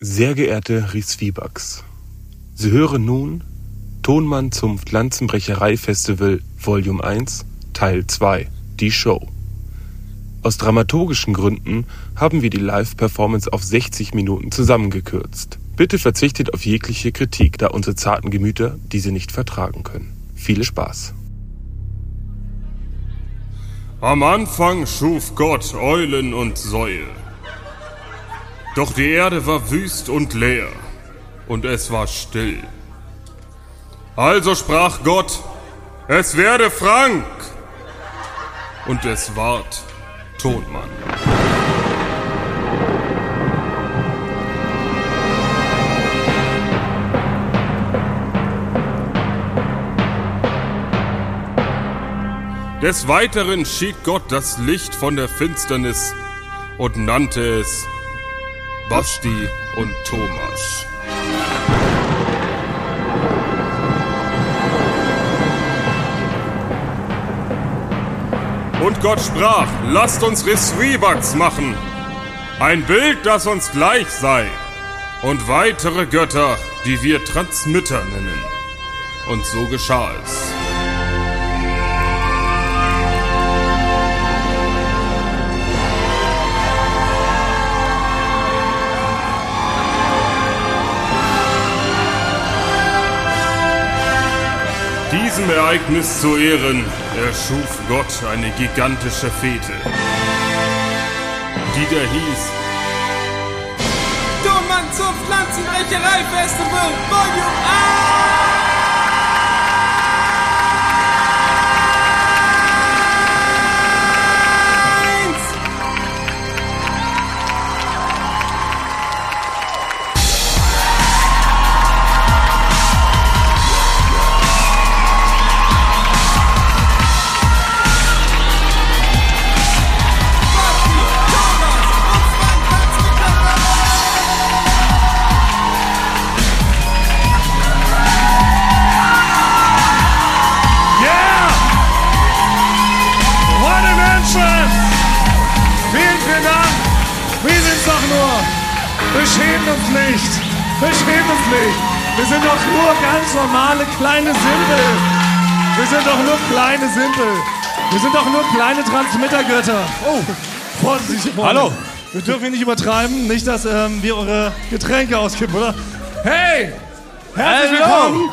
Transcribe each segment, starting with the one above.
Sehr geehrte Ries-Wiebax, Sie hören nun Tonmann zum Pflanzenbrecherei-Festival Volume 1, Teil 2, die Show. Aus dramaturgischen Gründen haben wir die Live-Performance auf 60 Minuten zusammengekürzt. Bitte verzichtet auf jegliche Kritik, da unsere zarten Gemüter diese nicht vertragen können. Viel Spaß. Am Anfang schuf Gott Eulen und Säue. Doch die Erde war wüst und leer, und es war still. Also sprach Gott, es werde Frank, und es ward Tonmann. Des Weiteren schied Gott das Licht von der Finsternis und nannte es Basti und Thomas. Und Gott sprach, lasst uns Resweebugs machen, ein Bild, das uns gleich sei, und weitere Götter, die wir Transmitter nennen. Und so geschah es. Diesem Ereignis zu Ehren erschuf Gott eine gigantische Fete, die da hieß Tonmann zum Pflanzenbrecherei-Festival Volume 1! Simpel! Wir sind doch nur kleine Transmittergötter! Oh! Vorsichtig, Freunde. Hallo. Wir dürfen hier nicht übertreiben, nicht, dass ähm, wir eure Getränke auskippen, oder? Hey! Herzlich Hallo. willkommen!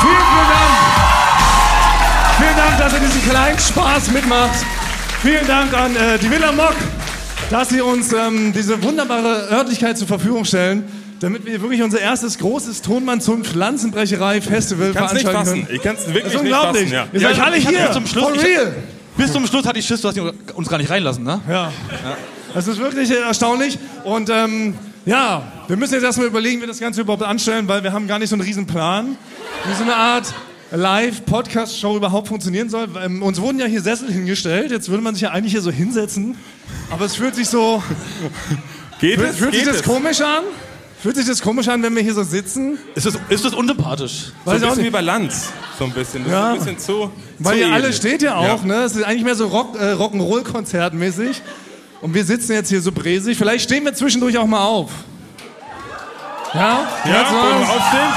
Vielen, vielen Dank! Vielen Dank, dass ihr diesen kleinen Spaß mitmacht. Vielen Dank an äh, die Villa Mock, dass sie uns ähm, diese wunderbare Örtlichkeit zur Verfügung stellen, damit wir wirklich unser erstes großes Tonmann zum Pflanzenbrecherei-Festival Ich nicht veranstalten können. Ich kann's wirklich Das ist nicht unglaublich. fassen. Ja. Ihr seid Ja, alle ich hier. bis zum Schluss- For ich- real. Bis zum Schluss hatte ich Schiss, du hast uns gar nicht reinlassen, ne? Ja. Das ist wirklich äh, erstaunlich. Und ähm, ja, wir müssen jetzt erstmal überlegen, wie wir das Ganze überhaupt anstellen, weil wir haben gar nicht so einen riesen Plan, wie so eine Art Live-Podcast-Show überhaupt funktionieren soll. Ähm, uns wurden ja hier Sessel hingestellt. Jetzt würde man sich ja eigentlich hier so hinsetzen. Aber es fühlt sich so. Geht Fühlt, es? fühlt sich Geht das es? komisch an? Fühlt sich das komisch an, wenn wir hier so sitzen? Ist das, ist das unsympathisch? Weiß So ein bisschen wie bei Lanz. So ein bisschen. Das Ja. ist ein bisschen zu. Weil zu ihr alle edel. steht ja auch, Ja. ne? Es ist eigentlich mehr so Rock, äh, Rock'n'Roll-Konzert mäßig. Und wir sitzen jetzt hier so bräsig. Vielleicht stehen wir zwischendurch auch mal auf. Ja? Ja, was? wir aufstehen?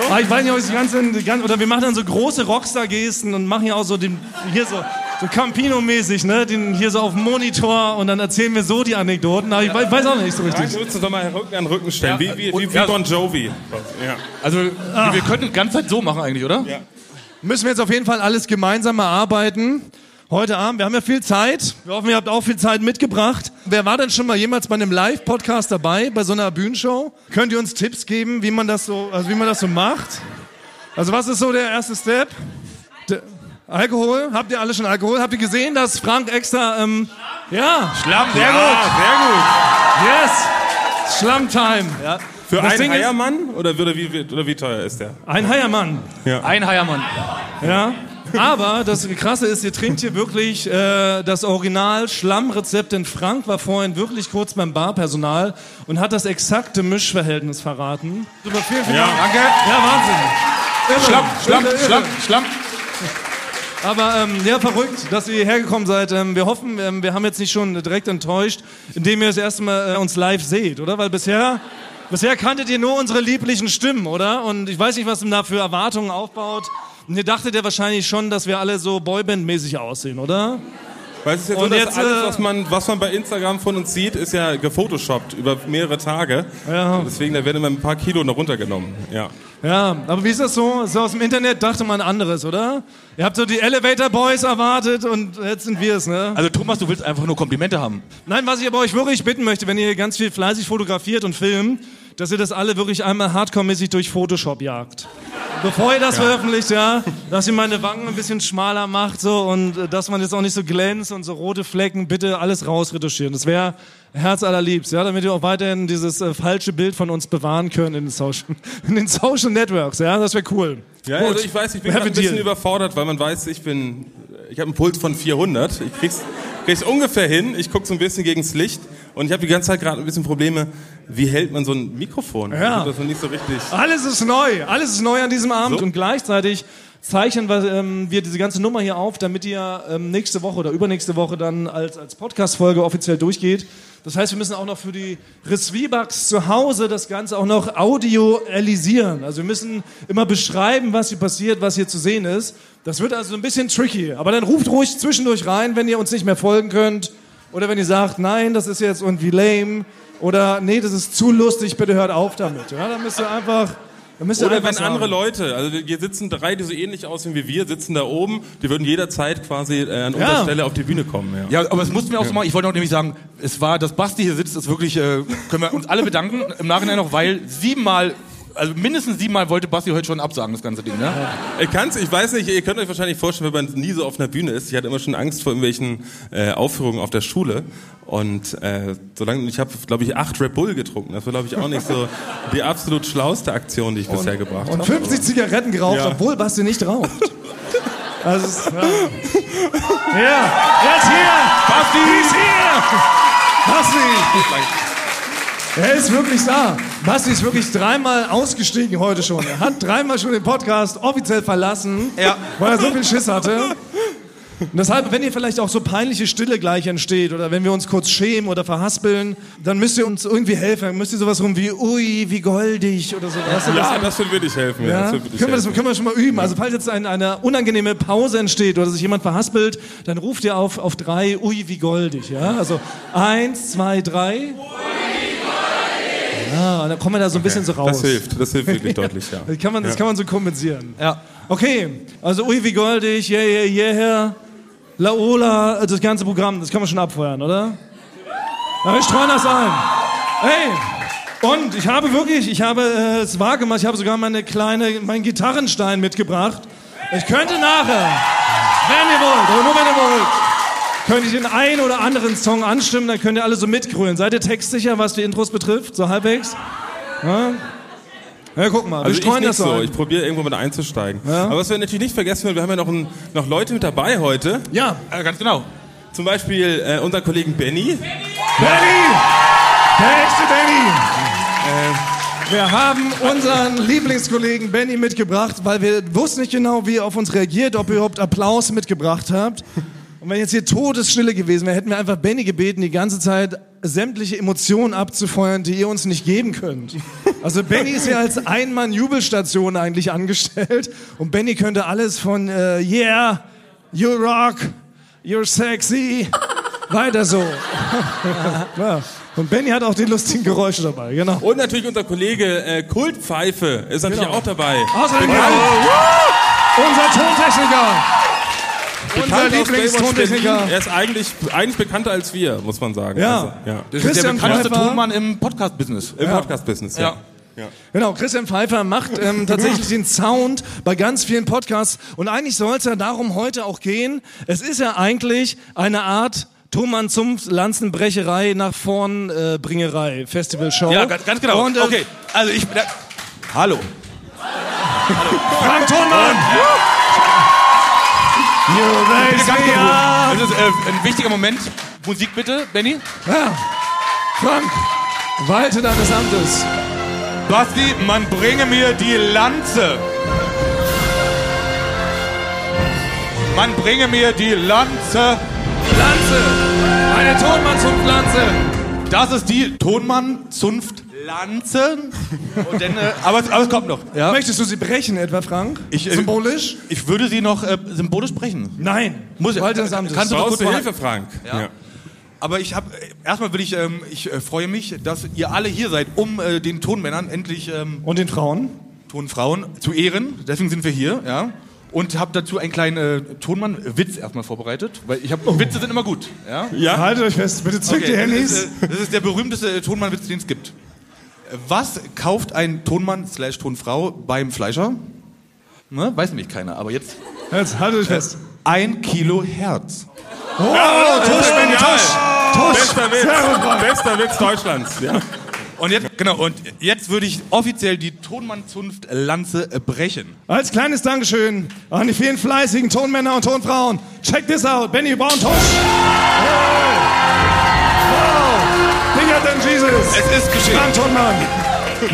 Ja. Ah, ich weiß nicht, ob ich die ganze, die ganze oder wir machen dann so große Rockstar-Gesten und machen ja auch so den, hier so, so Campino-mäßig, ne, den hier so auf dem Monitor und dann erzählen wir so die Anekdoten. Aber ich weiß, weiß auch nicht so Ja, richtig. du würdest uns doch mal Rücken an Rücken stellen. wie wie, wie, wie ja. Bon Jovi. Ja. Also, wir könnten die ganze Zeit so machen eigentlich, oder? Ja. Müssen wir jetzt auf jeden Fall alles gemeinsam erarbeiten. Heute Abend, wir haben ja viel Zeit. Wir hoffen, ihr habt auch viel Zeit mitgebracht. Wer war denn schon mal jemals bei einem Live-Podcast dabei, bei so einer Bühnenshow? Könnt ihr uns Tipps geben, wie man das so, also wie man das so macht? Also was ist so der erste Step? Der Alkohol? Habt ihr alle schon Alkohol? Habt ihr gesehen, dass Frank extra, ähm, ja, Schlamm, sehr ja, sehr yes, Schlammtime. gut. Für Das einen Heiermann oder, würde, wie, oder wie teuer ist der? Ein Heiermann. Ein Heiermann. Ja. Aber das Krasse ist, ihr trinkt hier wirklich äh, das Original Schlammrezept, denn Frank war vorhin wirklich kurz beim Barpersonal und hat das exakte Mischverhältnis verraten. Super, vielen, vielen Ja. Dank. Danke. Ja, Wahnsinn. Irre. Schlamm, Schlamm. Schlamm, Schlamm. Aber ähm, ja, verrückt, dass ihr hierher gekommen seid. Ähm, wir hoffen, ähm, wir haben jetzt nicht schon direkt enttäuscht, indem ihr das erste Mal äh, uns live seht, oder? Weil bisher, bisher kanntet ihr nur unsere lieblichen Stimmen, oder? Und ich weiß nicht, was da für Erwartungen aufbaut. Und ihr dachtet ja wahrscheinlich schon, dass wir alle so Boyband-mäßig aussehen, oder? Weil es ist so, Und dass jetzt, alles, äh, was man, was man bei Instagram von uns sieht, ist ja gefotoshoppt über mehrere Tage. Ja. Und Deswegen, da werden immer ein paar Kilo noch runtergenommen. Ja. Ja, aber wie ist das so? So aus dem Internet dachte man anderes, oder? Ihr habt so die Elevator Boys erwartet und jetzt sind wir es, ne? Also Thomas, du willst einfach nur Komplimente haben. Nein, was ich aber euch wirklich bitten möchte, wenn ihr ganz viel fleißig fotografiert und filmt, dass ihr das alle wirklich einmal hardcore-mäßig durch Photoshop jagt. Bevor ihr das veröffentlicht, ja, dass ihr meine Wangen ein bisschen schmaler macht so und äh, dass man jetzt auch nicht so glänzt und so rote Flecken, bitte alles rausretuschieren. Das wäre Herz allerliebst, ja, damit wir auch weiterhin dieses äh, falsche Bild von uns bewahren können in den Social, in den Social Networks, ja, das wäre cool. Ja, Gut. also ich weiß, ich bin ein bisschen deal. überfordert, weil man weiß, ich bin, ich habe einen Puls von 400. Ich krieg's, krieg's ungefähr hin. Ich gucke so ein bisschen gegens Licht und ich habe die ganze Zeit gerade ein bisschen Probleme. Wie hält man so ein Mikrofon? Ich hab das noch nicht so richtig. Alles ist neu, alles ist neu an diesem Abend So. und gleichzeitig zeichnen wir, ähm, wir diese ganze Nummer hier auf, damit ihr ähm, nächste Woche oder übernächste Woche dann als, als Podcast-Folge offiziell durchgeht. Das heißt, wir müssen auch noch für die Resvibax zu Hause das Ganze auch noch audioalisieren. Also wir müssen immer beschreiben, was hier passiert, was hier zu sehen ist. Das wird also ein bisschen tricky. Aber dann ruft ruhig zwischendurch rein, wenn ihr uns nicht mehr folgen könnt. Oder wenn ihr sagt, nein, das ist jetzt irgendwie lame. Oder nee, das ist zu lustig, bitte hört auf damit. Ja, dann müsst ihr einfach... Oder wenn andere Leute, also hier sitzen drei, die so ähnlich aussehen wie wir, sitzen da oben, die würden jederzeit quasi äh, an unserer Ja. Stelle auf die Bühne kommen. Ja. Ja, aber es mussten wir auch so machen. Ich wollte auch nämlich sagen, es war, dass Basti hier sitzt, ist wirklich, äh, können wir uns alle bedanken im Nachhinein noch, weil siebenmal, also mindestens siebenmal wollte Basti heute schon absagen, das ganze Ding, ne? Ich kann's, ich weiß nicht, ihr könnt euch wahrscheinlich vorstellen, wenn man nie so auf einer Bühne ist. Ich hatte immer schon Angst vor irgendwelchen äh, Aufführungen auf der Schule. Und äh, solange ich habe, glaube ich, acht Red Bull getrunken. Das war, glaube ich, auch nicht so die absolut schlauste Aktion, die ich bisher gebracht Und habe. 50 Zigaretten geraucht, Ja. obwohl Basti nicht raucht. Also, es- ja. ja, er ist hier! Basti ist hier! Basti! Er ist wirklich da. Basti ist wirklich dreimal ausgestiegen heute schon. Er hat dreimal schon den Podcast offiziell verlassen, Ja. weil er so viel Schiss hatte. Und deshalb, wenn ihr vielleicht auch so peinliche Stille gleich entsteht oder wenn wir uns kurz schämen oder verhaspeln, dann müsst ihr uns irgendwie helfen. Dann müsst ihr sowas rum wie, ui, wie goldig oder so. Weißt du, Ja, das würde wirklich helfen. Ja. ja? Das würde Können, wir das, helfen. können wir schon mal üben. Also falls jetzt ein, eine unangenehme Pause entsteht oder sich jemand verhaspelt, dann ruft ihr auf, auf drei, ui, wie goldig. Ja? Also eins, zwei, drei. Ja, und dann kommen wir da so ein bisschen so raus. Das hilft, das hilft wirklich deutlich, ja. Das kann man, das kann man so kompensieren. Ja. Okay, also ui, wie goldig, yeah, yeah, yeah, Laola, das ganze Programm, das kann man schon abfeuern, oder? Na, wir streuen das ein. Hey, und ich habe wirklich, ich habe äh, es wahrgemacht, ich habe sogar meine kleine, meinen Gitarrenstein mitgebracht. Ich könnte nachher, wenn ihr wollt, aber nur wenn ihr wollt, könnte ich den einen oder anderen Song anstimmen, dann könnt ihr alle so mitgrölen. Seid ihr textsicher, was die Intros betrifft, so halbwegs? Ja, ja guck mal, Also wir ich streuen nicht das so, ein. ich probiere irgendwo mit einzusteigen. Ja. Aber was wir natürlich nicht vergessen werden, wir haben ja noch, ein, noch Leute mit dabei heute. Ja, Äh, ganz genau. Zum Beispiel äh, unser Kollegen Benny. Benny! Der echte Benny! Wir haben unseren Lieblingskollegen Benny mitgebracht, weil wir wussten nicht genau, wie er auf uns reagiert, ob ihr überhaupt Applaus mitgebracht habt. Und wenn jetzt hier Todesstille gewesen wäre, hätten wir einfach Benny gebeten, die ganze Zeit sämtliche Emotionen abzufeuern, die ihr uns nicht geben könnt. Also Benny ist ja als Einmann-Jubelstation eigentlich angestellt und Benny könnte alles von äh, Yeah, you rock, you're sexy, weiter so. Ja. Und Benny hat auch die lustigen Geräusche dabei, genau. Und natürlich unser Kollege äh, Kultpfeife ist natürlich Genau. auch dabei. Außerdem Bekannt- unser Tontechniker. Unser Lieblingstontechniker. Er ist eigentlich, eigentlich bekannter als wir, muss man sagen. Ja. Also, ja. Das ist der Christian bekannteste Pfeiffer. Tonmann im Podcast-Business. Im Podcast-Business, ja. Ja. Genau, Christian Pfeiffer macht ähm, tatsächlich den Sound bei ganz vielen Podcasts. Und eigentlich soll es ja darum heute auch gehen. Es ist ja eigentlich eine Art Thomann zum Lanzenbrecherei nach vorn äh, Bringerei Festival Show. Ja, ganz, ganz genau. Und, äh, okay, also ich... Da, hallo. Frank Thonmann! You Das ist äh, ein wichtiger Moment. Musik bitte, Benny. Ja. Frank, walte deines Amtes. Basti, man bringe mir die Lanze. Man bringe mir die Lanze. Lanze! Eine Tonmann-Zunft-Lanze! Das ist die Tonmann-Zunft Lanze. Und dann, äh, aber, es, aber es kommt noch. Ja. Möchtest du sie brechen, etwa, Frank? Ich, äh, Symbolisch? Ich würde sie noch äh, symbolisch brechen. Nein. Muss ich. Walter Samtes. Kannst du doch Brauchst kurz Hilfe, Frank? Ja. Aber ich habe erstmal will ich, ähm, ich äh, freue mich, dass ihr alle hier seid, um äh, den Tonmännern endlich ähm, Und den Frauen? Tonfrauen zu ehren. Deswegen sind wir hier, ja. Und habe dazu einen kleinen äh, Tonmann-Witz erstmal vorbereitet, weil ich habe Witze sind immer gut, ja. Ja? Haltet euch fest, bitte zückt die das, Handys. ist, äh, das ist der berühmteste äh, Tonmann-Witz, den es gibt. Was kauft ein Tonmann slash Tonfrau beim Fleischer? Ne? Weiß nämlich keiner, aber jetzt Jetzt haltet euch fest. ein Kilo Herz. Oh, Tusch, Benny, Tusch! Tusch! Bester Witz. Bester Witz Deutschlands. Ja. Und jetzt, genau, und jetzt würde ich offiziell die Tonmann-Zunft Lanze brechen. Als kleines Dankeschön an die vielen fleißigen Tonmänner und Tonfrauen. Check this out. Benny Braun Tusch. Hey. Bigger than Jesus. Es ist geschehen. Frank Tonmann.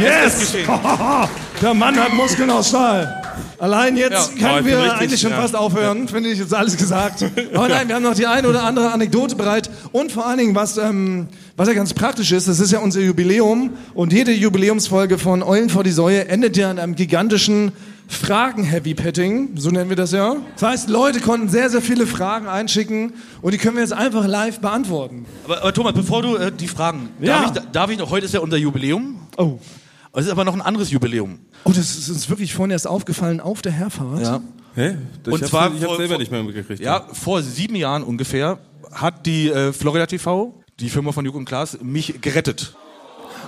Yes. Der Mann hat Muskeln aus Stahl. Allein jetzt Ja. Können wir richtig- eigentlich schon ja. fast aufhören, finde ich jetzt alles gesagt. Aber nein, wir haben noch die eine oder andere Anekdote bereit. Und vor allen Dingen, was, ähm, was ja ganz praktisch ist, das ist ja unser Jubiläum. Und jede Jubiläumsfolge von Eulen vor die Säue endet ja in einem gigantischen Fragen-Heavy-Petting, so nennen wir das ja. Das heißt, Leute konnten sehr, sehr viele Fragen einschicken und die können wir jetzt einfach live beantworten. Aber, aber Thomas, bevor du äh, die Fragen, Ja. darf, ich, darf ich noch, heute ist ja unser Jubiläum. Oh. Es ist aber noch ein anderes Jubiläum. Oh, das ist uns wirklich vorhin erst aufgefallen auf der Herfahrt. Ja. Hä? Ich Und hab's- zwar ich vor- selber vor- nicht mehr mitgekriegt. Ja, vor sieben Jahren ungefähr hat die äh, Florida TV, die Firma von Joko und Klaas, mich gerettet.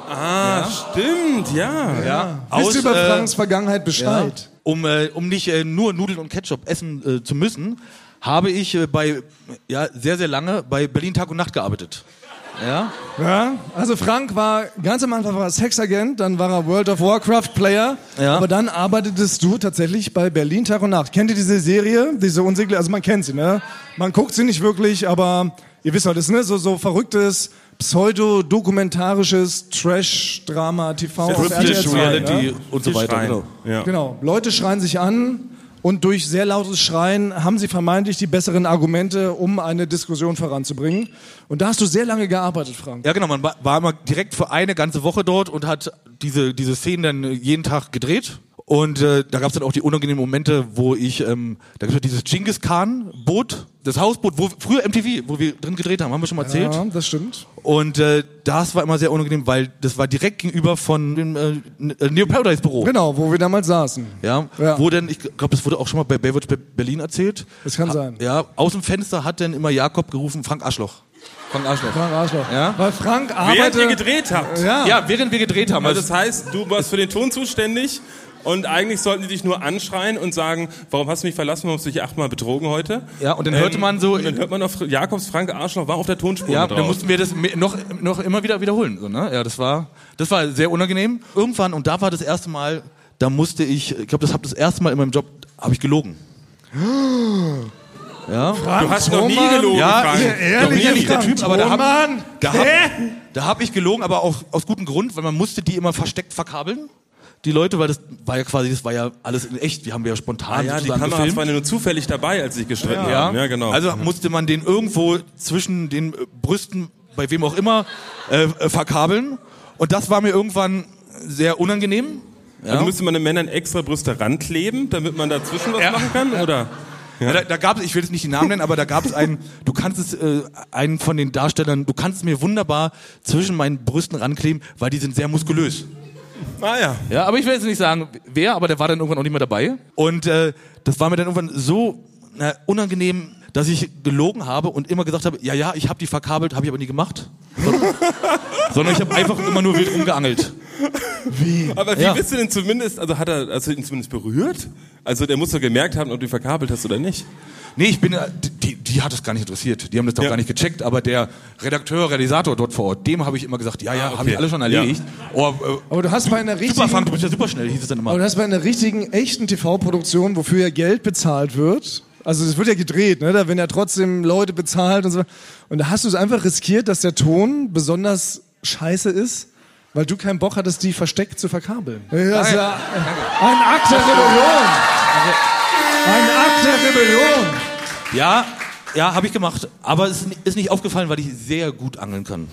Ah, stimmt, ja. Ja. Wisst ihr über äh, Franks Vergangenheit Bescheid? Um, äh, um nicht äh, nur Nudeln und Ketchup essen äh, zu müssen, habe ich äh, bei ja sehr sehr lange bei Berlin Tag und Nacht gearbeitet. Ja. Ja, also Frank war ganz am Anfang war er Sexagent, dann war er World of Warcraft Player, Ja. aber dann arbeitetest du tatsächlich bei Berlin Tag und Nacht. Kennt ihr diese Serie, diese unsägliche, also man kennt sie, ne? Man guckt sie nicht wirklich, aber ihr wisst doch, das ist ne, so so verrücktes pseudo-dokumentarisches Trash-Drama TV 2, Reality ne? und so weiter. Genau. Ja. Genau, Leute schreien sich an und durch sehr lautes Schreien haben sie vermeintlich die besseren Argumente, um eine Diskussion voranzubringen. Und da hast du sehr lange gearbeitet, Frank. Ja, genau, man war, immer direkt für eine ganze Woche dort und hat diese, diese Szenen dann jeden Tag gedreht. Und äh, da gab es dann auch die unangenehmen Momente, wo ich, ähm, da gibt es dieses Genghis Khan Boot, das Hausboot, wo früher MTV, wo wir drin gedreht haben, haben wir schon mal erzählt. Ja, das stimmt. Und äh, das war immer sehr unangenehm, weil das war direkt gegenüber von dem äh, Neo Paradise Büro. Genau, wo wir damals saßen. Ja, Ja. wo denn, ich glaube, das wurde auch schon mal bei Baywatch Be- Berlin erzählt. Das kann Ha- sein. Ja, aus dem Fenster hat dann immer Jakob gerufen, Frank Arschloch. Frank Arschloch. Frank Arschloch. Ja? Weil Frank Während ihr arbeitet. gedreht habt. Ja. Ja, während wir gedreht haben. Also Also, das heißt, du warst für den Ton zuständig und eigentlich sollten die dich nur anschreien und sagen, warum hast du mich verlassen, warum hast du dich achtmal betrogen heute? Ja, und dann hörte man so- Und dann hört man auf Jakobs Frank Arschloch war auf der Tonspur ja, dann mussten wir das noch, noch immer wieder wiederholen. So, ne? Ja, das war, das war sehr unangenehm. Irgendwann, und da war das erste Mal, da musste ich, ich glaube, das habe das erste Mal in meinem Job, habe ich gelogen. Ja, Frank Du hast noch nie gelogen, Ja, Frank. Ehrlich, Doch nie, der Frank Typ, aber da hab- Thomann? da hab, Hä? da hab ich gelogen, aber auch aus gutem Grund, weil man musste die immer versteckt verkabeln. Die Leute, weil das war ja quasi, das war ja alles in echt. Die haben wir ja spontan Ah ja, die Kameras waren ja nur zufällig dabei, als sie gestritten Ja, haben. Ja, genau. Also musste man den irgendwo zwischen den äh, Brüsten, bei wem auch immer, äh, äh, verkabeln. Und das war mir irgendwann sehr unangenehm. Ja. Also müsste man den Männern extra Brüste rankleben, damit man dazwischen was Ja. machen kann, oder? Ja, da, da gab es, ich will jetzt nicht die Namen nennen, aber da gab es einen, du kannst es, äh, einen von den Darstellern, du kannst es mir wunderbar zwischen meinen Brüsten rankleben, weil die sind sehr muskulös. Ah ja. Ja, aber ich will jetzt nicht sagen, wer, aber der war dann irgendwann auch nicht mehr dabei. Und äh, das war mir dann irgendwann so äh, unangenehm, dass ich gelogen habe und immer gesagt habe, ja, ja, ich habe die verkabelt, habe ich aber nie gemacht. Sondern, sondern ich habe einfach immer nur wild rumgeangelt. Aber wie Ja. bist du denn zumindest, also hat er, hast du ihn zumindest berührt? Also der muss doch gemerkt haben, ob du ihn verkabelt hast oder nicht. Nee, ich bin, äh, die, die hat es gar nicht interessiert. Die haben das doch Ja. gar nicht gecheckt. Aber der Redakteur, Realisator dort vor Ort, dem habe ich immer gesagt, ja, ja, Ah, habe ich okay. alles schon erledigt. Oh, äh, Aber du hast bei einer super, richtigen, Frank, du bist ja super schnell, hieß es dann aber immer. du hast bei einer richtigen, echten TV-Produktion, wofür ja Geld bezahlt wird. Also es wird ja gedreht, ne? Da werden ja trotzdem Leute bezahlt und so. Und da hast du es einfach riskiert, dass der Ton besonders scheiße ist, weil du keinen Bock hattest, die versteckt zu verkabeln. Das ist ja ein Akt der Rebellion. Ein Akt der Rebellion. Ja, ja, habe ich gemacht. Aber es ist ni- ist nicht aufgefallen, weil ich sehr gut angeln kann.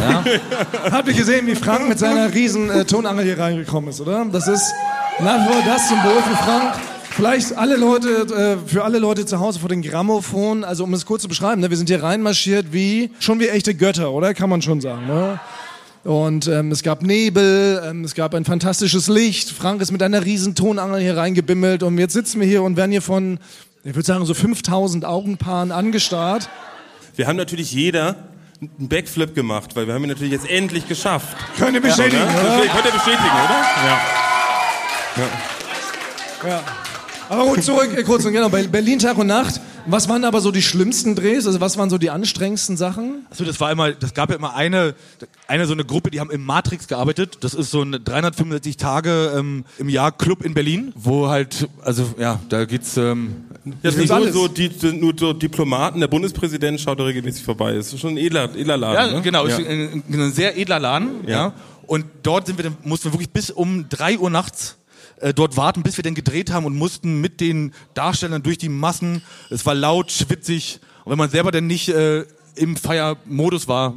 Ja? Habt ihr gesehen, wie Frank mit seiner riesen äh, Tonangel hier reingekommen ist, oder? Das ist nach wie vor das Symbol für Frank. Vielleicht alle Leute, äh, für alle Leute zu Hause vor den Grammophon, also um es kurz zu beschreiben, ne, wir sind hier reinmarschiert wie, schon wie echte Götter, oder? Kann man schon sagen, ne? Und ähm, es gab Nebel, ähm, es gab ein fantastisches Licht. Frank ist mit einer riesen Tonangel hier reingebimmelt und jetzt sitzen wir hier und werden hier von, ich würde sagen, so 5000 Augenpaaren angestarrt. Wir haben natürlich jeder einen Backflip gemacht, weil wir haben ihn natürlich jetzt endlich geschafft. Könnt ihr bestätigen, Ne? oder? Könnt ihr bestätigen, oder? Ja. Ja. Aber gut, zurück, kurz und genau, Ber- Berlin Tag und Nacht. Was waren aber so die schlimmsten Drehs? Also was waren so die anstrengendsten Sachen? Also das war immer, das gab ja immer eine, eine so eine Gruppe, die haben im Matrix gearbeitet. Das ist so ein 365 Tage ähm, im Jahr Club in Berlin, wo halt, also ja, da geht's. Ähm, Ja, gibt's nur, so, die, nur so Diplomaten, der Bundespräsident schaut da regelmäßig vorbei. Das ist schon ein edler, edler Laden. ja, ne? genau, Ja. ein, ein sehr edler Laden. Ja. Ja. Und dort sind wir, dann, mussten wir wirklich bis um drei Uhr nachts äh, dort warten, bis wir dann gedreht haben und mussten mit den Darstellern durch die Massen. Es war laut, schwitzig. Und wenn man selber dann nicht äh, im Feiermodus war,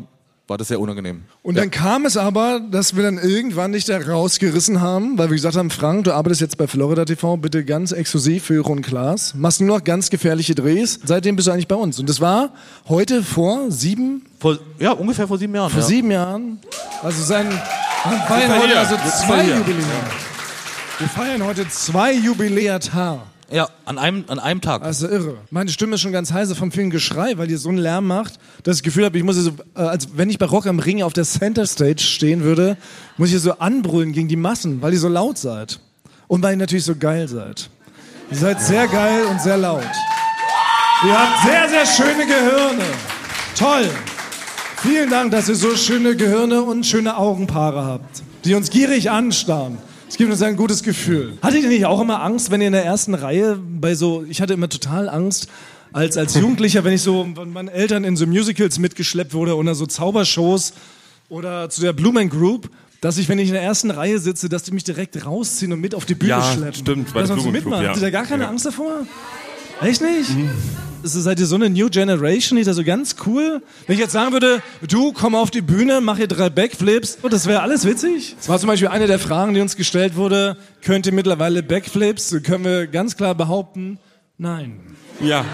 war das sehr unangenehm. Und dann kam es aber, dass wir dann irgendwann nicht da rausgerissen haben, weil wir gesagt haben, Frank, du arbeitest jetzt bei Florida TV, bitte ganz exklusiv für Jürgen Klaas. Machst nur noch ganz gefährliche Drehs. Seitdem bist du eigentlich bei uns. Und das war heute vor sieben, Vor, ja, ungefähr vor sieben Jahren. vor ja. sieben Jahren. Also sein, wir feiern heute also zwei. Jubiläen. Wir feiern heute zwei Jubiläata. Ja, an einem, an einem Tag. Also irre. Meine Stimme ist schon ganz heiser vom vielen Geschrei, weil ihr so einen Lärm macht, dass ich das Gefühl habe, ich muss hier so, äh, als wenn ich bei Rock am Ring auf der Center Stage stehen würde, muss ich hier so anbrüllen gegen die Massen, weil ihr so laut seid. Und weil ihr natürlich so geil seid. Ihr seid sehr geil und sehr laut. Ihr habt sehr, sehr schöne Gehirne. Toll. Vielen Dank, dass ihr so schöne Gehirne und schöne Augenpaare habt, die uns gierig anstarren. Es gibt uns ein gutes Gefühl. Hattet ihr nicht auch immer Angst, wenn ihr in der ersten Reihe bei so, ich hatte immer total Angst, als, als Jugendlicher, wenn ich so von meinen Eltern in so Musicals mitgeschleppt wurde oder so Zaubershows oder zu der Blumen Group, dass ich, wenn ich in der ersten Reihe sitze, dass die mich direkt rausziehen und mit auf die Bühne Ja, schleppen. stimmt, bei dass der man so Blumen Group, mitmacht. ja. Habt ihr da gar keine Ja. Angst davor? Echt nicht? Ist, seid ihr so eine New Generation? Ist das so ganz cool? Wenn ich jetzt sagen würde, du komm auf die Bühne, mach hier drei Backflips, oh, das wäre alles witzig. Das war zum Beispiel eine der Fragen, die uns gestellt wurde. Könnt ihr mittlerweile Backflips? Können wir ganz klar behaupten, nein. ja.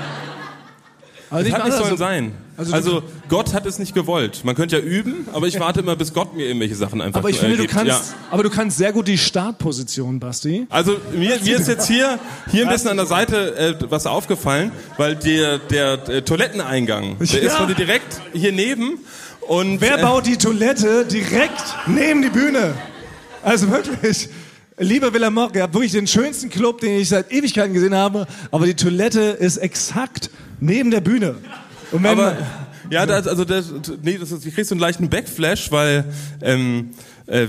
Also Das hat nicht sollen so- sein. also Also, Gott hat es nicht gewollt. Man könnte ja üben, aber ich warte immer, bis Gott mir irgendwelche Sachen einfach Aber ich finde, du kannst, Ja. aber du kannst sehr gut die Startposition, Basti. Also mir, mir ist jetzt hier, hier ein bisschen an der Seite äh, was aufgefallen, weil der, der, äh, Toiletteneingang, der Ja. ist quasi direkt hier neben. Und Wer äh, baut die Toilette direkt neben die Bühne? Also wirklich. Lieber Wilhelm ihr habt wirklich den schönsten Club, den ich seit Ewigkeiten gesehen habe, aber die Toilette ist exakt neben der Bühne. Und wenn, Aber ja, das, also das, nee, das ist, ich krieg so einen leichten Backflash, weil ähm, äh,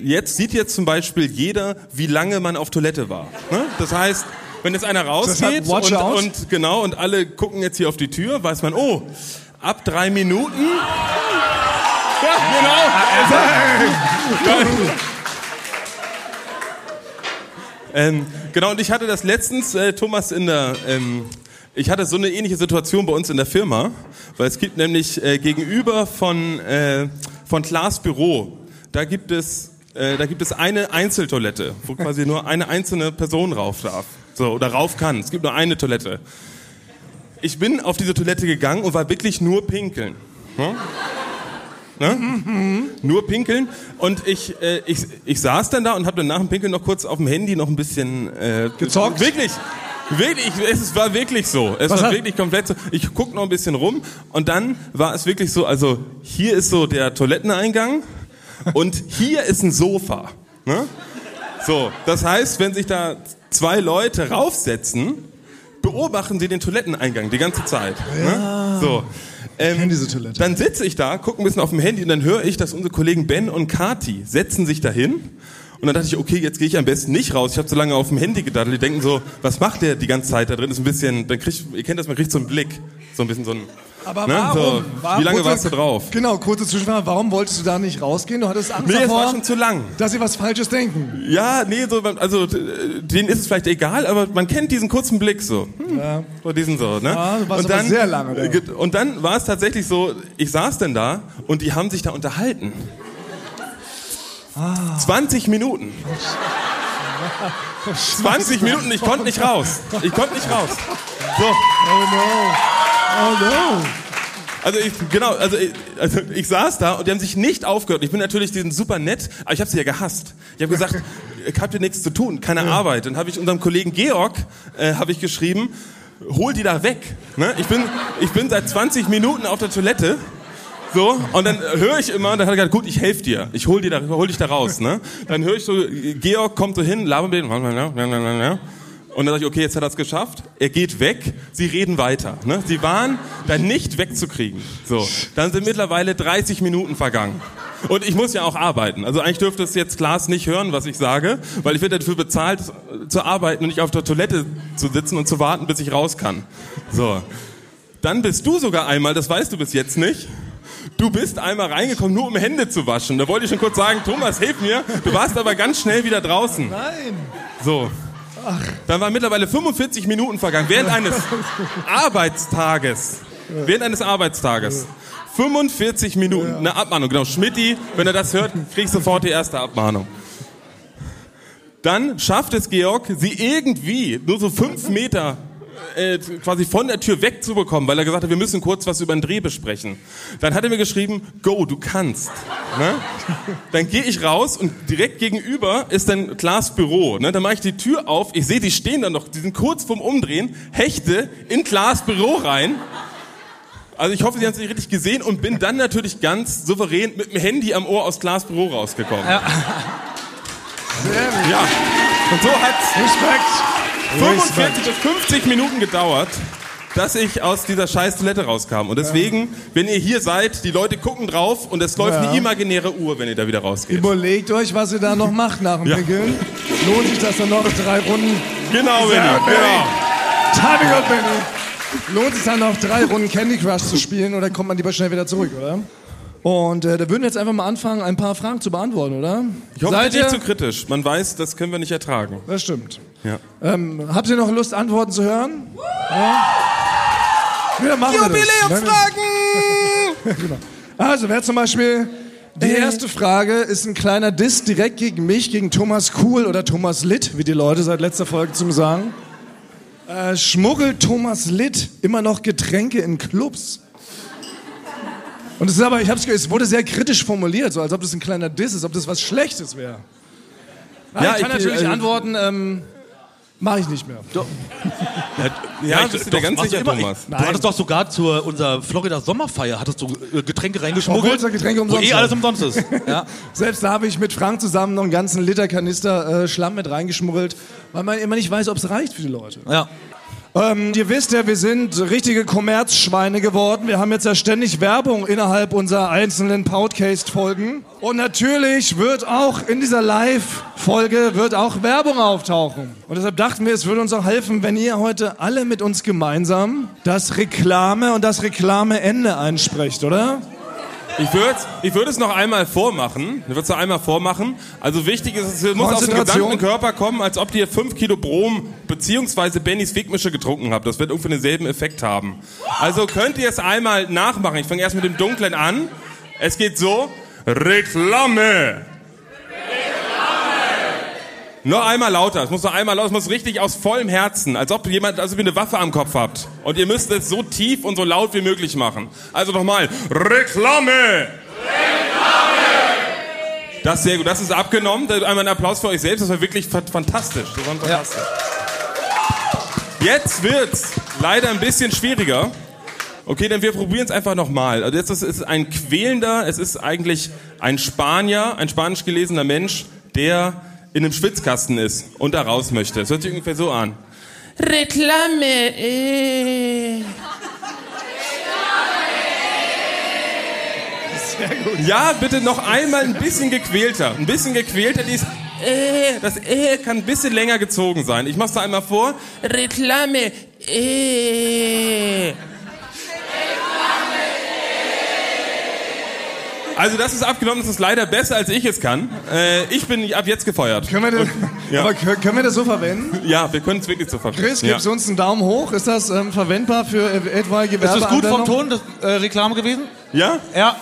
jetzt sieht jetzt zum Beispiel jeder, wie lange man auf Toilette war. Ne? Das heißt, wenn jetzt einer rausgeht watch und, out. und genau und alle gucken jetzt hier auf die Tür, weiß man, oh, ab drei Minuten. Ja, genau. Ähm, genau, und ich hatte das letztens, äh, Thomas, in der, ähm, ich hatte so eine ähnliche Situation bei uns in der Firma, weil es gibt nämlich äh, gegenüber von, äh, von Klaas Büro, da gibt es, äh, da gibt es eine Einzeltoilette, wo quasi nur eine einzelne Person rauf darf, so, oder rauf kann. Es gibt nur eine Toilette. Ich bin auf diese Toilette gegangen und war wirklich nur pinkeln. Hm? Ne? Nur pinkeln. Und ich, äh, ich, ich saß dann da und habe dann nach dem Pinkeln noch kurz auf dem Handy noch ein bisschen äh, Gezockt? Wirklich. Wirklich, ich, es war wirklich so. Es Was war hat- wirklich komplett so. Ich guck noch ein bisschen rum und dann war es wirklich so, also hier ist so der Toiletteneingang und hier ist ein Sofa. Ne? So, das heißt, wenn sich da zwei Leute raufsetzen, beobachten sie den Toiletteneingang die ganze Zeit. Ne? So. Ähm, kenn diese Toilette. Dann sitze ich da, gucke ein bisschen auf dem Handy und dann höre ich, dass unsere Kollegen Ben und Kati setzen sich dahin. Und dann dachte ich, okay, jetzt gehe ich am besten nicht raus. Ich habe so lange auf dem Handy gedaddelt. Die denken so, was macht der die ganze Zeit da drin? Ist ein bisschen, dann kriegt, ihr kennt das, man kriegt so einen Blick, so ein bisschen so ein. Aber Ne, warum? so, War- wie lange kurze- warst du drauf? Genau, kurze Zwischenfrage. Warum wolltest du da nicht rausgehen? Du hattest Angst Nee, es davor, war schon zu lang. dass sie was Falsches denken. Ja, nee, so, also denen ist es vielleicht egal, aber man kennt diesen kurzen Blick so. Hm, So diesen so, ne? Ja, du warst aber sehr lange da. Und dann war es tatsächlich so, ich saß denn da und die haben sich da unterhalten. Ah. 20 Minuten. 20 Minuten, ich konnte nicht raus. Ich konnte nicht raus. So. Oh no. Also ich, genau, also ich, also ich saß da und die haben sich nicht aufgehört. Ich bin natürlich diesen super nett, aber ich habe sie ja gehasst. Ich habe gesagt, ich habt ihr nichts zu tun, keine Arbeit. Dann habe ich unserem Kollegen Georg äh, habe ich geschrieben, hol die da weg. Ne? Ich bin ich bin seit 20 Minuten auf der Toilette. So, und dann höre ich immer, dann hat er gesagt, gut, ich helfe dir. Ich hol, dir da, hol dich da raus. Ne? Dann höre ich so, Georg kommt so hin, labern mit dem. Und dann sage ich, okay, jetzt hat er es geschafft. Er geht weg, sie reden weiter. Ne? Sie waren da nicht wegzukriegen. So, dann sind mittlerweile 30 Minuten vergangen. Und ich muss ja auch arbeiten. Also eigentlich dürfte es jetzt Klaas nicht hören, was ich sage, weil ich werde dafür bezahlt, zu arbeiten und nicht auf der Toilette zu sitzen und zu warten, bis ich raus kann. So. Dann bist du sogar einmal, das weißt du bis jetzt nicht, du bist einmal reingekommen, nur um Hände zu waschen. Da wollte ich schon kurz sagen, Thomas, hilf mir. Du warst aber ganz schnell wieder draußen. Nein. So. Dann waren mittlerweile 45 Minuten vergangen, während eines Arbeitstages. Während eines Arbeitstages. 45 Minuten, eine Abmahnung. Genau, Schmidti, wenn er das hört, kriegst sofort die erste Abmahnung. Dann schafft es Georg, sie irgendwie nur so fünf Meter äh, quasi von der Tür wegzubekommen, weil er gesagt hat, wir müssen kurz was über den Dreh besprechen. Dann hat er mir geschrieben, go, du kannst. Ne? Dann gehe ich raus und direkt gegenüber ist dann Klaas Büro. Ne? Dann mache ich die Tür auf, ich sehe, die stehen da noch, die sind kurz vorm Umdrehen, hechte in Klaas Büro rein. Also ich hoffe, Sie haben es nicht richtig gesehen und bin dann natürlich ganz souverän mit dem Handy am Ohr aus Klaas Büro rausgekommen. Ja. ja. Und so hat's Respekt. 45 bis 50 Minuten gedauert, dass ich aus dieser scheiß Toilette rauskam. Und deswegen, wenn ihr hier seid, die Leute gucken drauf und es läuft eine imaginäre Uhr, wenn ihr da wieder rausgeht. Überlegt euch, was ihr da noch macht nach dem Ja. Pickeln. Lohnt sich das dann noch drei Runden? Genau, Benny. Benny. Genau. Timing up, Benny. Lohnt sich dann noch drei Runden Candy Crush zu spielen oder kommt man lieber schnell wieder zurück, oder? Und äh, da würden wir jetzt einfach mal anfangen, ein paar Fragen zu beantworten, oder? Ich hoffe, Seid nicht ihr? zu kritisch. Man weiß, das können wir nicht ertragen. Das stimmt. Ja. Ähm, habt ihr noch Lust, Antworten zu hören? Ja, ja machen. Jubiläumsfragen! Also, wer zum Beispiel. Die erste Frage ist ein kleiner Diss direkt gegen mich, gegen Thomas Kuhl oder Thomas Litt, wie die Leute seit letzter Folge zum sagen. Äh, schmuggelt Thomas Litt immer noch Getränke in Clubs? Und es ist aber, ich hab's, ge- es wurde sehr kritisch formuliert, so als ob das ein kleiner Diss ist, ob das was Schlechtes wäre. Ja, Ja, ich kann ich- natürlich äh, antworten, ähm, mache ich nicht mehr. Ja, ich- bist du doch, dir ganz sicher, immer. Thomas? Du hattest doch sogar zur unserer Florida Sommerfeier hattest du äh, Getränke reingeschmuggelt. Obwohl ja Getränke wo umsonst eh waren. alles umsonst ist. Ja. Selbst da habe ich mit Frank zusammen noch einen ganzen Liter Kanister äh, Schlamm mit reingeschmuggelt, weil man immer nicht weiß, ob es reicht für die Leute. ja. Ähm, ihr wisst ja, wir sind richtige Kommerzschweine geworden. Wir haben jetzt ja ständig Werbung innerhalb unserer einzelnen Podcast-Folgen. Und natürlich wird auch in dieser Live-Folge wird auch Werbung auftauchen. Und deshalb dachten wir, es würde uns auch helfen, wenn ihr heute alle mit uns gemeinsam das Reklame und das Reklameende einsprecht, oder? Ich würde ich würd es noch einmal vormachen. Ich würde es noch einmal vormachen. Also wichtig ist, es muss aus dem gesamten Körper kommen, als ob ihr 5 Kilo Brom beziehungsweise Bennys Wegmische getrunken habt. Das wird ungefähr denselben Effekt haben. Also könnt ihr es einmal nachmachen. Ich fange erst mit dem Dunklen an. Es geht so. Reklame. Noch einmal lauter. Es muss noch einmal lauter. Es muss richtig aus vollem Herzen, als ob jemand, als ob ihr eine Waffe am Kopf habt. Und ihr müsst es so tief und so laut wie möglich machen. Also nochmal. Reklame. Das ist sehr gut. Das ist abgenommen. Einmal einen Applaus für euch selbst. Das war wirklich fa- fantastisch. Das war fantastisch. Jetzt wird's leider ein bisschen schwieriger. Okay, dann wir probieren es einfach nochmal. Also jetzt ist es ein quälender, es ist eigentlich ein Spanier, ein spanisch gelesener Mensch, der in einem Schwitzkasten ist und da raus möchte. Es hört sich ungefähr so an. Reklame. Äh. Ja, bitte noch einmal ein bisschen gequälter. Ein bisschen gequälter. Dies, äh, das äh kann ein bisschen länger gezogen sein. Ich mach's da einmal vor. Reklame. Äh. Also das ist abgenommen, das ist leider besser, als ich es kann. Äh, ich bin ab jetzt gefeuert. Können wir das, Ja. aber kö- können wir das so verwenden? Ja, wir können es wirklich so verstehen. Chris, ja. gibst du uns einen Daumen hoch? Ist das ähm, verwendbar für äh, etwaige Ist das gut vom Werbeanwendungen? Ton, das äh, Reklame gewesen? Ja? Ja.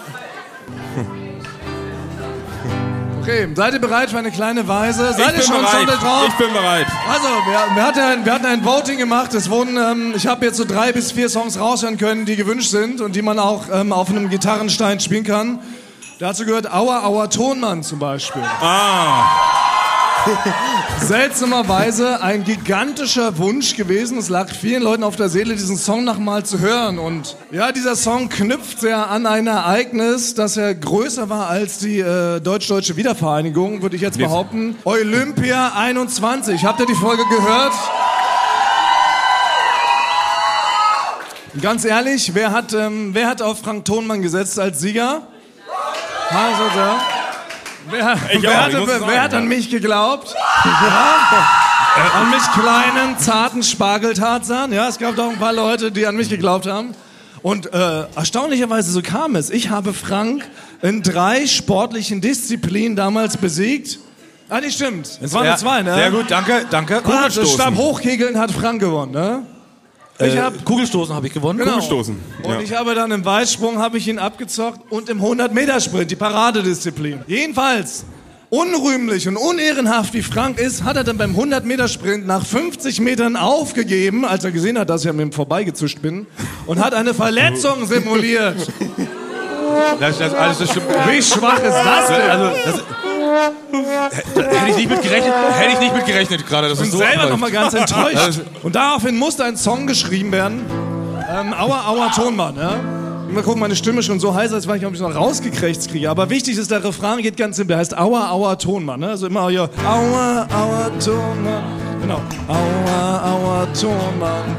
Okay, seid ihr bereit für eine kleine Weise? Ich Seid ihr bin schon bereit. so drauf? Ich bin bereit. Also, wir, wir, hatten ein, wir hatten ein Voting gemacht. Es wurden, ähm, ich habe jetzt so drei bis vier Songs raushören können, die gewünscht sind und die man auch ähm, auf einem Gitarrenstein spielen kann. Dazu gehört Auer Auer Tonmann zum Beispiel. Ah, Seltsamerweise ein gigantischer Wunsch gewesen. Es lag vielen Leuten auf der Seele, diesen Song nochmal zu hören. Und ja, dieser Song knüpft sehr an ein Ereignis, das ja größer war als die äh, deutsch-deutsche Wiedervereinigung, würde ich jetzt behaupten. Olympia 21. Habt ihr die Folge gehört? Ganz ehrlich, wer hat, ähm, wer hat auf Frank Thonmann gesetzt als Sieger? Also, ja. Wer, wer, auch, hat, ich muss wer, sagen, hat an mich geglaubt? Ja? An mich kleinen, zarten Spargeltarzan. Ja, es gab doch ein paar Leute, die an mich geglaubt haben. Und äh, erstaunlicherweise so kam es. Ich habe Frank in drei sportlichen Disziplinen damals besiegt. Ah, nicht stimmt. Es waren nur zwei, ne? Sehr gut, danke, danke. Stab hochkegeln hat Frank gewonnen, ne? Ich Äh, hab, Kugelstoßen habe ich gewonnen. genau. Kugelstoßen, Und ja. ich habe dann im Weitsprung habe ich ihn abgezockt und im 100-Meter-Sprint, die Paradedisziplin. Jedenfalls, unrühmlich und unehrenhaft wie Frank ist, hat er dann beim 100-Meter-Sprint nach 50 Metern aufgegeben, als er gesehen hat, dass ich an ihm vorbeigezischt bin, und hat eine Verletzung simuliert. Das, das, alles das stimmt. Wie schwach ist das denn? Also, das, hätte ich nicht mit gerechnet, hätte ich nicht mit gerechnet gerade, es bin so selber nochmal ganz enttäuscht. Und daraufhin musste ein Song geschrieben werden. Ähm, Aua, Aua, Tonmann, ja. Mal gucken, meine Stimme ist schon so heiß, als wenn ich ob ich noch rausgekrächzt kriege. Aber wichtig ist, der Refrain geht ganz simpel. Der heißt Aua, Aua, Tonmann. Ne? Also immer hier Aua, Aua, Tonmann. Genau. Aua, Aua, Tonmann.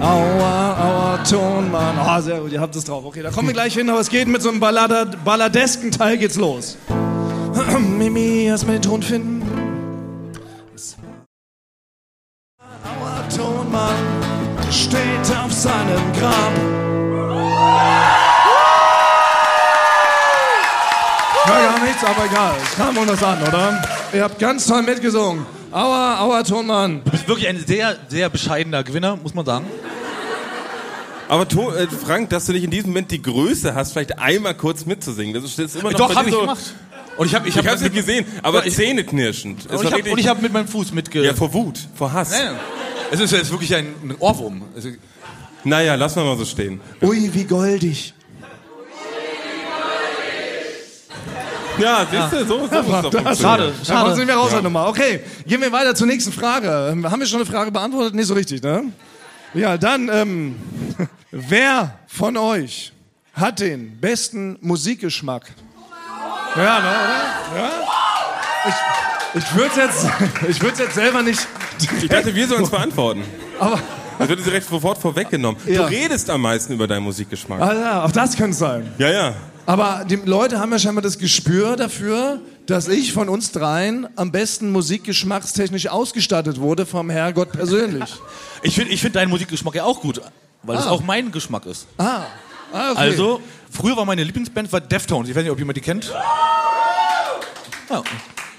Aua, Aua, Tonmann. Ah, sehr gut, ihr habt es drauf. Okay, da kommen wir gleich hin, aber es geht mit so einem Ballada, balladesken Teil geht's los. Mimi, erst mal den Ton finden. Aua, Tonmann steht auf seinem Grab. Ja, gar nichts, aber egal. Es kam uns das an, oder? Ihr habt ganz toll mitgesungen. Aua, aua, Tonmann. Du bist wirklich ein sehr, sehr bescheidener Gewinner, muss man sagen. Aber to äh, Frank, dass du nicht in diesem Moment die Größe hast, vielleicht einmal kurz mitzusingen. Das ist, immer noch Doch, habe ich so, gemacht. Und ich habe ich Ich hab hab's nicht gesehen, aber ich- zähneknirschend. Es Und ich habe richtig- hab mit meinem Fuß mitge... ja, vor Wut, vor Hass. Nein, nein. Es ist, es ist wirklich ein, ein Ohrwurm. Also, Naja, lass mal mal so stehen. Ui, wie goldig. Ja, siehst du, so, so muss es doch funktionieren. schade, kommen schade. Sie wir raus heute mal. Okay, gehen wir weiter zur nächsten Frage. Ähm, Haben wir schon eine Frage beantwortet? Nicht so richtig, ne? Ja, dann, ähm, wer von euch hat den besten Musikgeschmack? Ja, ne, oder? Ja? Ich, ich würde jetzt, ich würd's jetzt selber nicht. Ich dachte, wir sollen es beantworten. Aber, Das wird direkt sofort vorweggenommen. Ja. Du redest am meisten über deinen Musikgeschmack. ah, ja, auch das könnte es sein. Ja, ja. Aber die Leute haben ja scheinbar das Gespür dafür, dass ich von uns dreien am besten musikgeschmackstechnisch ausgestattet wurde vom Herrgott persönlich. ich finde ich find deinen Musikgeschmack ja auch gut, weil es Ah. auch mein Geschmack ist. Ah, ah okay. Also, früher war meine Lieblingsband war Deftones. Ich weiß nicht, ob jemand die kennt. Ja.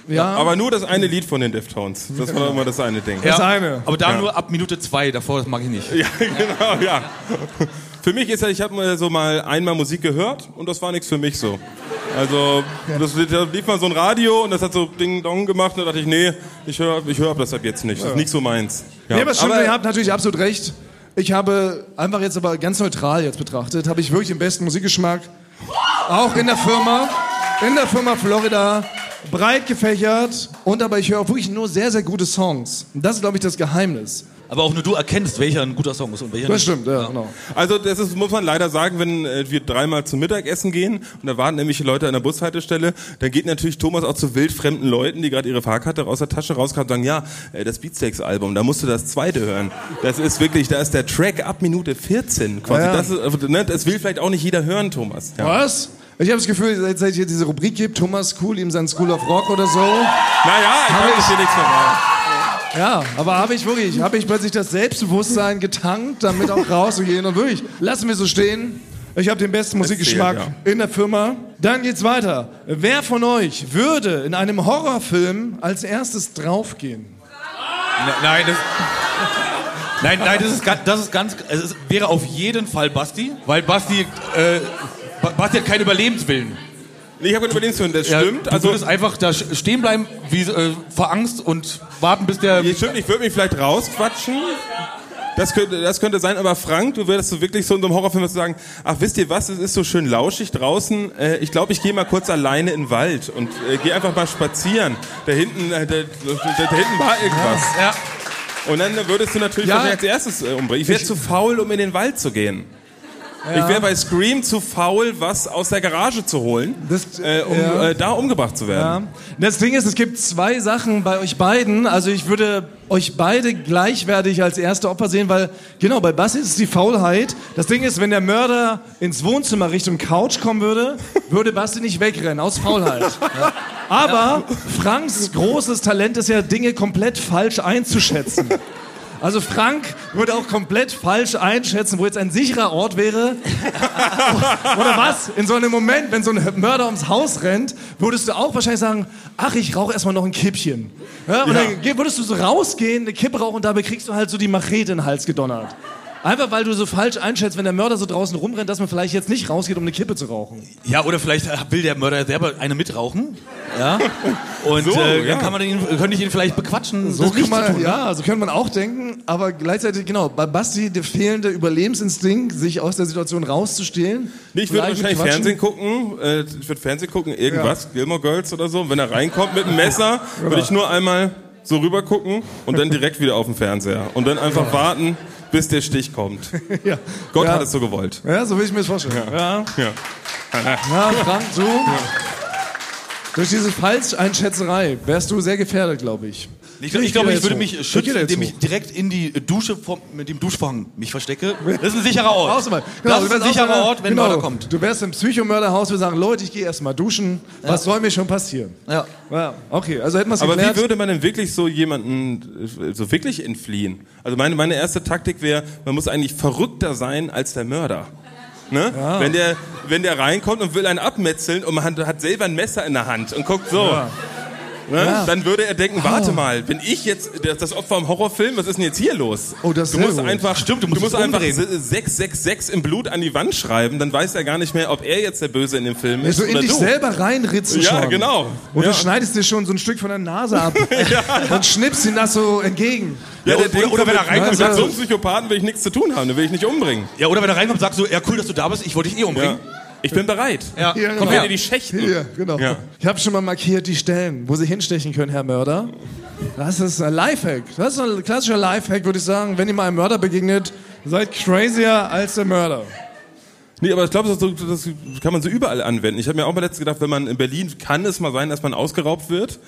ja, Aber nur das eine Lied von den Deftones. Das war immer das eine Ding. das eine. Aber da Ja. nur ab Minute zwei, davor das mag ich nicht. Ja, genau, ja. Für mich ist ja, ich habe so mal einmal Musik gehört und das war nichts für mich so. Also, das da lief mal so ein Radio und das hat so Ding Dong gemacht und da dachte ich, nee, ich höre ich hör das ab jetzt nicht. Das ist nicht so meins. Ja. Nee, aber stimmt, aber, ihr habt natürlich absolut recht. Ich habe einfach jetzt aber ganz neutral jetzt betrachtet, habe ich wirklich den besten Musikgeschmack. Auch in der Firma, in der Firma Florida, breit gefächert. Und aber ich höre auch wirklich nur sehr, sehr gute Songs. Und das ist, glaube ich, das Geheimnis. Aber auch nur du erkennst, welcher ein guter Song ist und welcher Das nicht. stimmt, ja, genau. also das ist, muss man leider sagen, wenn äh, wir dreimal zum Mittagessen gehen und da warten nämlich Leute an der Bushaltestelle, dann geht natürlich Thomas auch zu wildfremden Leuten, die gerade ihre Fahrkarte aus der Tasche rauskamen und sagen, ja, äh, das Beatsteaks-Album, da musst du das zweite hören. Das ist wirklich, da ist der Track ab Minute 14 quasi. Ja, ja. Das, ist, äh, ne, das will vielleicht auch nicht jeder hören, Thomas. Ja. Was? Ich habe das Gefühl, seit seit es hier diese Rubrik gibt, Thomas Cool, ihm sein School of Rock oder so. Naja, ich Hab kann ich- dir nichts mehr sagen. Ja, aber habe ich wirklich, habe ich plötzlich das Selbstbewusstsein getankt, damit auch rauszugehen und wirklich, lassen wir so stehen. Ich habe den besten Musikgeschmack zählt, in der Firma. Dann geht's weiter. Wer von euch würde in einem Horrorfilm als erstes draufgehen? Ne- Nein, das, nein, nein, das ist ganz, das ist ganz, es wäre auf jeden Fall Basti, weil Basti, äh, Ba- Basti hat keinen Überlebenswillen. Nee, ich habe gerade überlegt, das Ja, stimmt. Du also, würdest einfach da stehen bleiben, wie äh, vor Angst und warten, bis der. Nee, stimmt, ich würde mich vielleicht rausquatschen. Das könnte, das könnte sein, aber Frank, du würdest so wirklich so in so einem Horrorfilm sagen, ach wisst ihr was, es ist so schön lauschig draußen, äh, ich glaube, ich gehe mal kurz alleine in den Wald und äh, gehe einfach mal spazieren. Da hinten, äh, da, da, da hinten war irgendwas. Ja. Und dann würdest du natürlich Ja. als erstes äh, umbringen. Ich wäre zu faul, um in den Wald zu gehen. Ich wäre bei Scream zu faul, was aus der Garage zu holen, Das- äh, um ja. äh, da umgebracht zu werden. Ja. Das Ding ist, es gibt zwei Sachen bei euch beiden. Also ich würde euch beide gleichwertig als erste Opfer sehen, weil genau, bei Basti ist es die Faulheit. Das Ding ist, wenn der Mörder ins Wohnzimmer Richtung Couch kommen würde, würde Basti nicht wegrennen, aus Faulheit. Ja. Aber Franks großes Talent ist ja, Dinge komplett falsch einzuschätzen. Also Frank würde auch komplett falsch einschätzen, wo jetzt ein sicherer Ort wäre. Oder was? In so einem Moment, wenn so ein Mörder ums Haus rennt, würdest du auch wahrscheinlich sagen, ach, ich rauche erstmal noch ein Kippchen. Ja, und dann geh- würdest du so rausgehen, eine Kippe rauchen und dabei kriegst du halt so die Machete in den Hals gedonnert. Einfach weil du so falsch einschätzt, wenn der Mörder so draußen rumrennt, dass man vielleicht jetzt nicht rausgeht, um eine Kippe zu rauchen. Ja, oder vielleicht will der Mörder selber eine mitrauchen. Ja. Und So, äh, ja. dann kann man ihn, könnte ich ihn vielleicht bequatschen, So das kann man, tun. ne? ja, so könnte man auch denken, aber gleichzeitig, genau, bei Basti der fehlende Überlebensinstinkt, sich aus der Situation rauszustehlen. Nee, ich würde wahrscheinlich quatschen. Fernsehen gucken, äh, ich würde Fernsehen gucken, irgendwas, Gilmore Girls oder so. Und wenn er reinkommt mit einem Messer, würde ich nur einmal so rüber gucken und dann direkt wieder auf den Fernseher. Und dann einfach warten, bis der Stich kommt. Ja. Gott ja. hat es so gewollt. Ja, so will ich mir das vorstellen. Ja. Ja. Ja, Frank, du. Durch diese Falscheinschätzerei wärst du sehr gefährdet, glaube ich. Ich, ich glaube, ich würde mich schützen, indem ich direkt in die Dusche vom, mit dem Duschvorhang mich verstecke. Das ist ein sicherer Ort. Mal. das du ist ein wärst sicherer Ort, wenn genau, Mörder kommt. Du wärst im Psychomörderhaus, wir sagen, Leute, ich gehe erst mal duschen. Was soll mir schon passieren? Ja. Ja, okay, also hätten wir es Aber geklärt. wie würde man denn wirklich so jemanden äh, so wirklich entfliehen? Also meine, meine erste Taktik wäre, man muss eigentlich verrückter sein als der Mörder. Ne? Wenn, der, wenn der reinkommt und will einen abmetzeln und man hat, hat selber ein Messer in der Hand und guckt so. Ne? Ja. Dann würde er denken, warte mal, wenn ich jetzt das, Opfer im Horrorfilm, was ist denn jetzt hier los? Oh, das ist du musst gut. einfach, Stimmt, du du musst musst es einfach umdrehen. 666 im Blut an die Wand schreiben, dann weiß er gar nicht mehr, ob er jetzt der Böse in dem Film ist so in oder dich du. selber reinritzen Ja, schon. genau. Und Ja. du schneidest dir schon so ein Stück von der Nase ab und schnippst ihm das so entgegen. Ja, der oder- oder wenn er reinkommt, mit sagt so einem Psychopathen will ich nichts zu tun haben, den will ich nicht umbringen. Ja, oder wenn er reinkommt, sagst du, ja cool, dass du da bist, ich wollte dich eh Ja. Ich bin bereit. Ja. Hier, Kommt genau. in die Schächten. Hier, genau. Ja. Ich habe schon mal markiert die Stellen, wo Sie hinstechen können, Herr Mörder. Das ist ein Lifehack. Das ist ein klassischer Lifehack, würde ich sagen. Wenn ihr mal einem Mörder begegnet, seid crazier als der Mörder. Nee, aber ich glaube, das, das kann man so überall anwenden. Ich habe mir auch mal letztens gedacht, wenn man in Berlin, kann es mal sein, dass man ausgeraubt wird.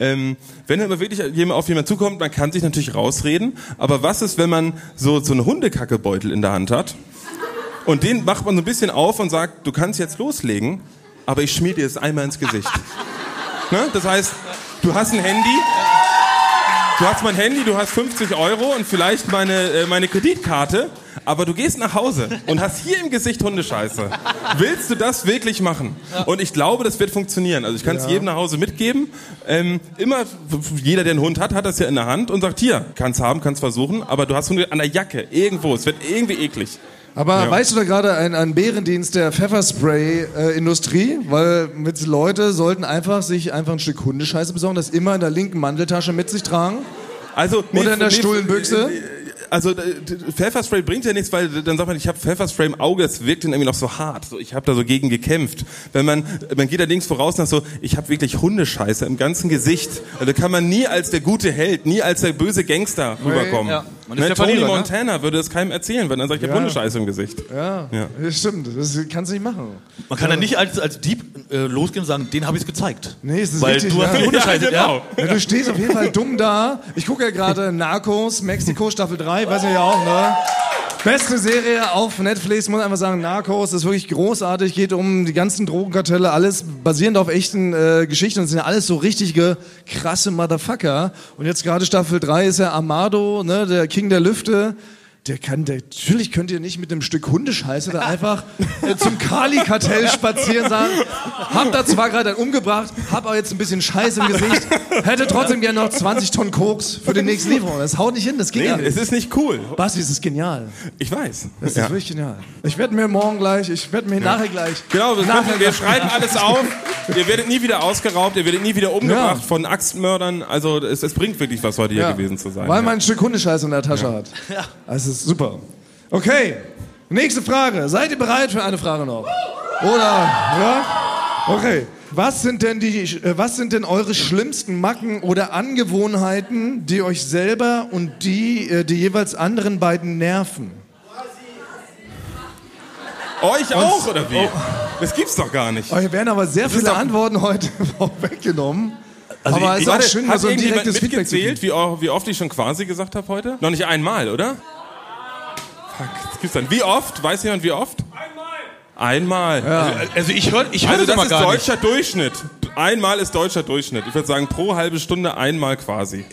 Ähm, wenn immer wirklich jemand auf jemanden zukommt, man kann sich natürlich rausreden. Aber was ist, wenn man so, so einen Hundekackebeutel in der Hand hat? Und den macht man so ein bisschen auf und sagt, du kannst jetzt loslegen, aber ich schmier dir es einmal ins Gesicht. ne? Das heißt, du hast ein Handy, du hast mein Handy, du hast 50 Euro und vielleicht meine, äh, meine Kreditkarte, aber du gehst nach Hause und hast hier im Gesicht Hundescheiße. Willst du das wirklich machen? Und ich glaube, das wird funktionieren. Also ich kann es jedem nach Hause mitgeben. Ähm, immer, jeder, der einen Hund hat, hat das ja in der Hand und sagt, hier, kannst haben, kannst versuchen, aber du hast Hunde an der Jacke, irgendwo. Es wird irgendwie eklig. Aber Ja. weißt du da gerade einen, einen Bärendienst der Pfefferspray-Industrie? Weil mit Leute sollten einfach sich einfach ein Stück Hundescheiße besorgen, das immer in der linken Manteltasche mit sich tragen. Also, Oder in der Stullenbüchse? Also äh, Pfefferspray bringt ja nichts, weil dann sagt man, ich habe Pfefferspray im Auge, das wirkt dann irgendwie noch so hart. So, ich habe da so gegen gekämpft. Wenn man, man geht allerdings voraus nach so, ich habe wirklich Hundescheiße im ganzen Gesicht. Also da kann man nie als der gute Held, nie als der böse Gangster rüberkommen. Ja, man ist Ne, der Tony ne? Montana würde es keinem erzählen, wenn er sagt, ich habe Ja. Hundescheiße im Gesicht. Ja, Ja. das stimmt. Das kannst du nicht machen. Man kann ja nicht als, als Dieb äh, losgehen und sagen, den habe ich gezeigt. Nee, es ist Weil richtig, du hast ja. die Hundescheiße, Ja, genau. ja. Ja, du stehst auf jeden Fall dumm da. Ich gucke ja gerade Narcos, Mexiko Staffel 3, weiß ich ja auch, ne? Beste Serie auf Netflix, muss einfach sagen, Narcos ist wirklich großartig, geht um die ganzen Drogenkartelle, alles basierend auf echten äh, Geschichten, das sind ja alles so richtige krasse Motherfucker. Und jetzt gerade Staffel 3 ist ja Amado, ne, der King der Lüfte. Der kann, der, natürlich könnt ihr nicht mit einem Stück Hundescheiße da einfach äh, zum Kali-Kartell spazieren sagen, hab da zwar gerade einen umgebracht, hab aber jetzt ein bisschen Scheiße im Gesicht, hätte trotzdem gerne noch 20 Tonnen Koks für die nächste Lieferung. Das haut nicht hin, das geht Nee, ja nicht. es ist nicht cool. Basti, das ist genial. Ich weiß. Das ist Ja. wirklich genial. Ich werde mir morgen gleich, ich werde mir nachher gleich. Genau, wir, nachher können, wir schreiben alles auf. Ihr werdet nie wieder ausgeraubt, ihr werdet nie wieder umgebracht Ja. von Axtmördern. Also es, es bringt wirklich was, heute hier Ja. gewesen zu sein. Weil ja. man ein Stück Hundescheiße in der Tasche hat. Ja. Ist super. Okay, nächste Frage. Seid ihr bereit für eine Frage noch? Oder, ja? Okay. Was sind denn die, äh, was sind denn eure schlimmsten Macken oder Angewohnheiten, die euch selber und die, äh, die jeweils anderen beiden nerven? Euch auch, oder wie? Das gibt's doch gar nicht. Euch werden aber sehr viele Antworten heute weggenommen. Also aber es ist auch warte, schön, mal so ein direktes Feedback zu wie, o- wie oft ich schon quasi gesagt habe heute? Noch nicht einmal, oder? Fuck, das gibt's dann. Wie oft? Weiß jemand, wie oft? Einmal. Einmal. Also ich höre ich hör Also das, das immer ist gar nicht. deutscher Durchschnitt. Einmal ist deutscher Durchschnitt. Ich würde sagen, pro halbe Stunde einmal quasi.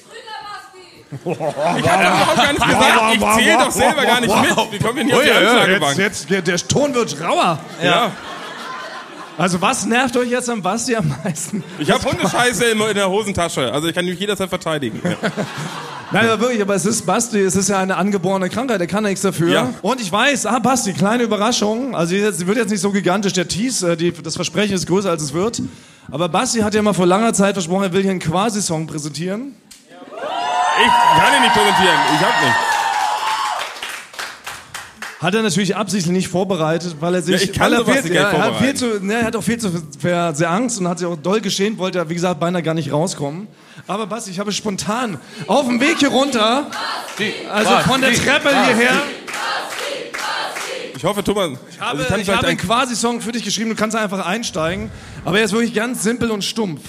Ich habe überhaupt gar nicht gesagt. Ich zähle doch selber gar nicht mit. Wie kommen wir denn hier auf die Jetzt, Anklagebank? jetzt, der, der Ton wird rauer. Ja. Also was nervt euch jetzt am Basti am meisten? Ich habe Hundescheiße in, in der Hosentasche. Also ich kann mich jederzeit verteidigen. Ja. Nein, aber wirklich, aber es ist Basti, es ist ja eine angeborene Krankheit, der kann nichts dafür. Ja. Und ich weiß, ah Basti, kleine Überraschung, also jetzt, sie wird jetzt nicht so gigantisch, der Tease, äh, die, das Versprechen ist größer als es wird. Aber Basti hat ja mal vor langer Zeit versprochen, er will hier einen Quasi-Song präsentieren. Ich kann ihn nicht präsentieren. Ich hab nicht. Hat er natürlich absichtlich nicht vorbereitet, weil er sich, Ja, ich kann er viel, ja, er hat viel zu, ne, er hat auch viel zu sehr, sehr Angst und hat sich auch doll geschämt, wollte er, wie gesagt, beinahe gar nicht rauskommen. Aber Basti, ich habe spontan auf dem Weg hier runter, also von der Treppe hierher, Ich hoffe, Thomas. Ich habe, also ich habe einen ein, Quasi-Song für dich geschrieben, du kannst einfach einsteigen. Aber er ist wirklich ganz simpel und stumpf.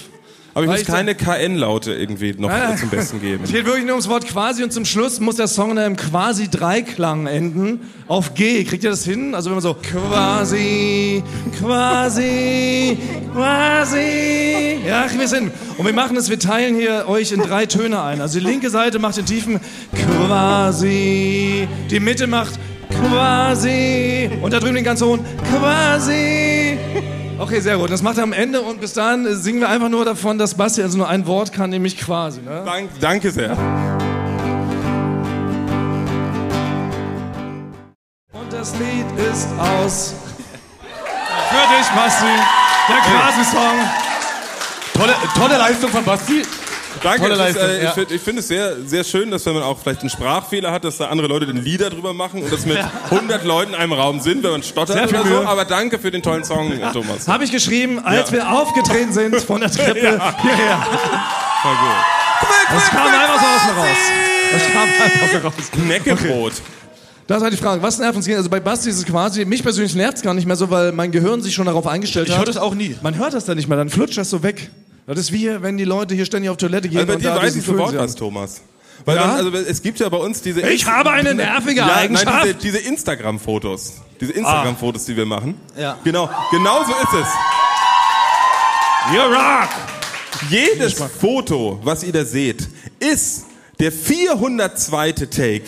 Aber ich weil muss ich- keine KN-Laute irgendwie noch nein. zum Besten geben. Es geht wirklich nur ums Wort Quasi und zum Schluss muss der Song in einem Quasi-Dreiklang enden. Auf G. Kriegt ihr das hin? Also wenn man so Quasi, Quasi, Quasi. Ja, kriegen wir es hin. Und wir machen es, wir teilen hier euch in drei Töne ein. Also die linke Seite macht den tiefen Quasi. Die Mitte macht Quasi. Und da drüben den ganz hohen Quasi. Okay, sehr gut. Das macht er am Ende und bis dahin singen wir einfach nur davon, dass Basti also nur ein Wort kann, nämlich quasi. Ne? Dank, danke sehr. Und das Lied ist aus. Für dich, Basti. Der Quasi-Song. Tolle, tolle Leistung von Basti. Danke. Ist, äh. Ich finde ich find es sehr, sehr schön, dass wenn man auch vielleicht einen Sprachfehler hat, dass da andere Leute den Lieder drüber machen und dass mit 100 Leuten in einem Raum sind, wenn man stottert oder so. Aber danke für den tollen Song, Thomas. Habe ich geschrieben, als Ja. wir aufgetreten sind von der Treppe hierher. Voll gut. Das kam einfach so aus mir raus. Das kam einfach so raus. Knäckebrot. Das ist halt die Frage, was nervt uns? Also bei Basti ist es quasi, mich persönlich nervt es gar nicht mehr so, weil mein Gehirn sich schon darauf eingestellt Ich hat. höre das auch nie. Man hört das dann nicht mehr, dann flutscht das so weg. Das ist wie, wenn die Leute hier ständig auf Toilette gehen Also bei und dir weiß ich sofort was. Thomas. Weil Ja? dann, also es gibt ja bei uns diese... Ich habe eine nervige ja, Eigenschaft. Nein, diese, diese Instagram-Fotos. Diese Instagram-Fotos, die wir machen. Ja. Genau, genau so ist es. You rock! Jedes Foto, was ihr da seht, ist der 402. Take.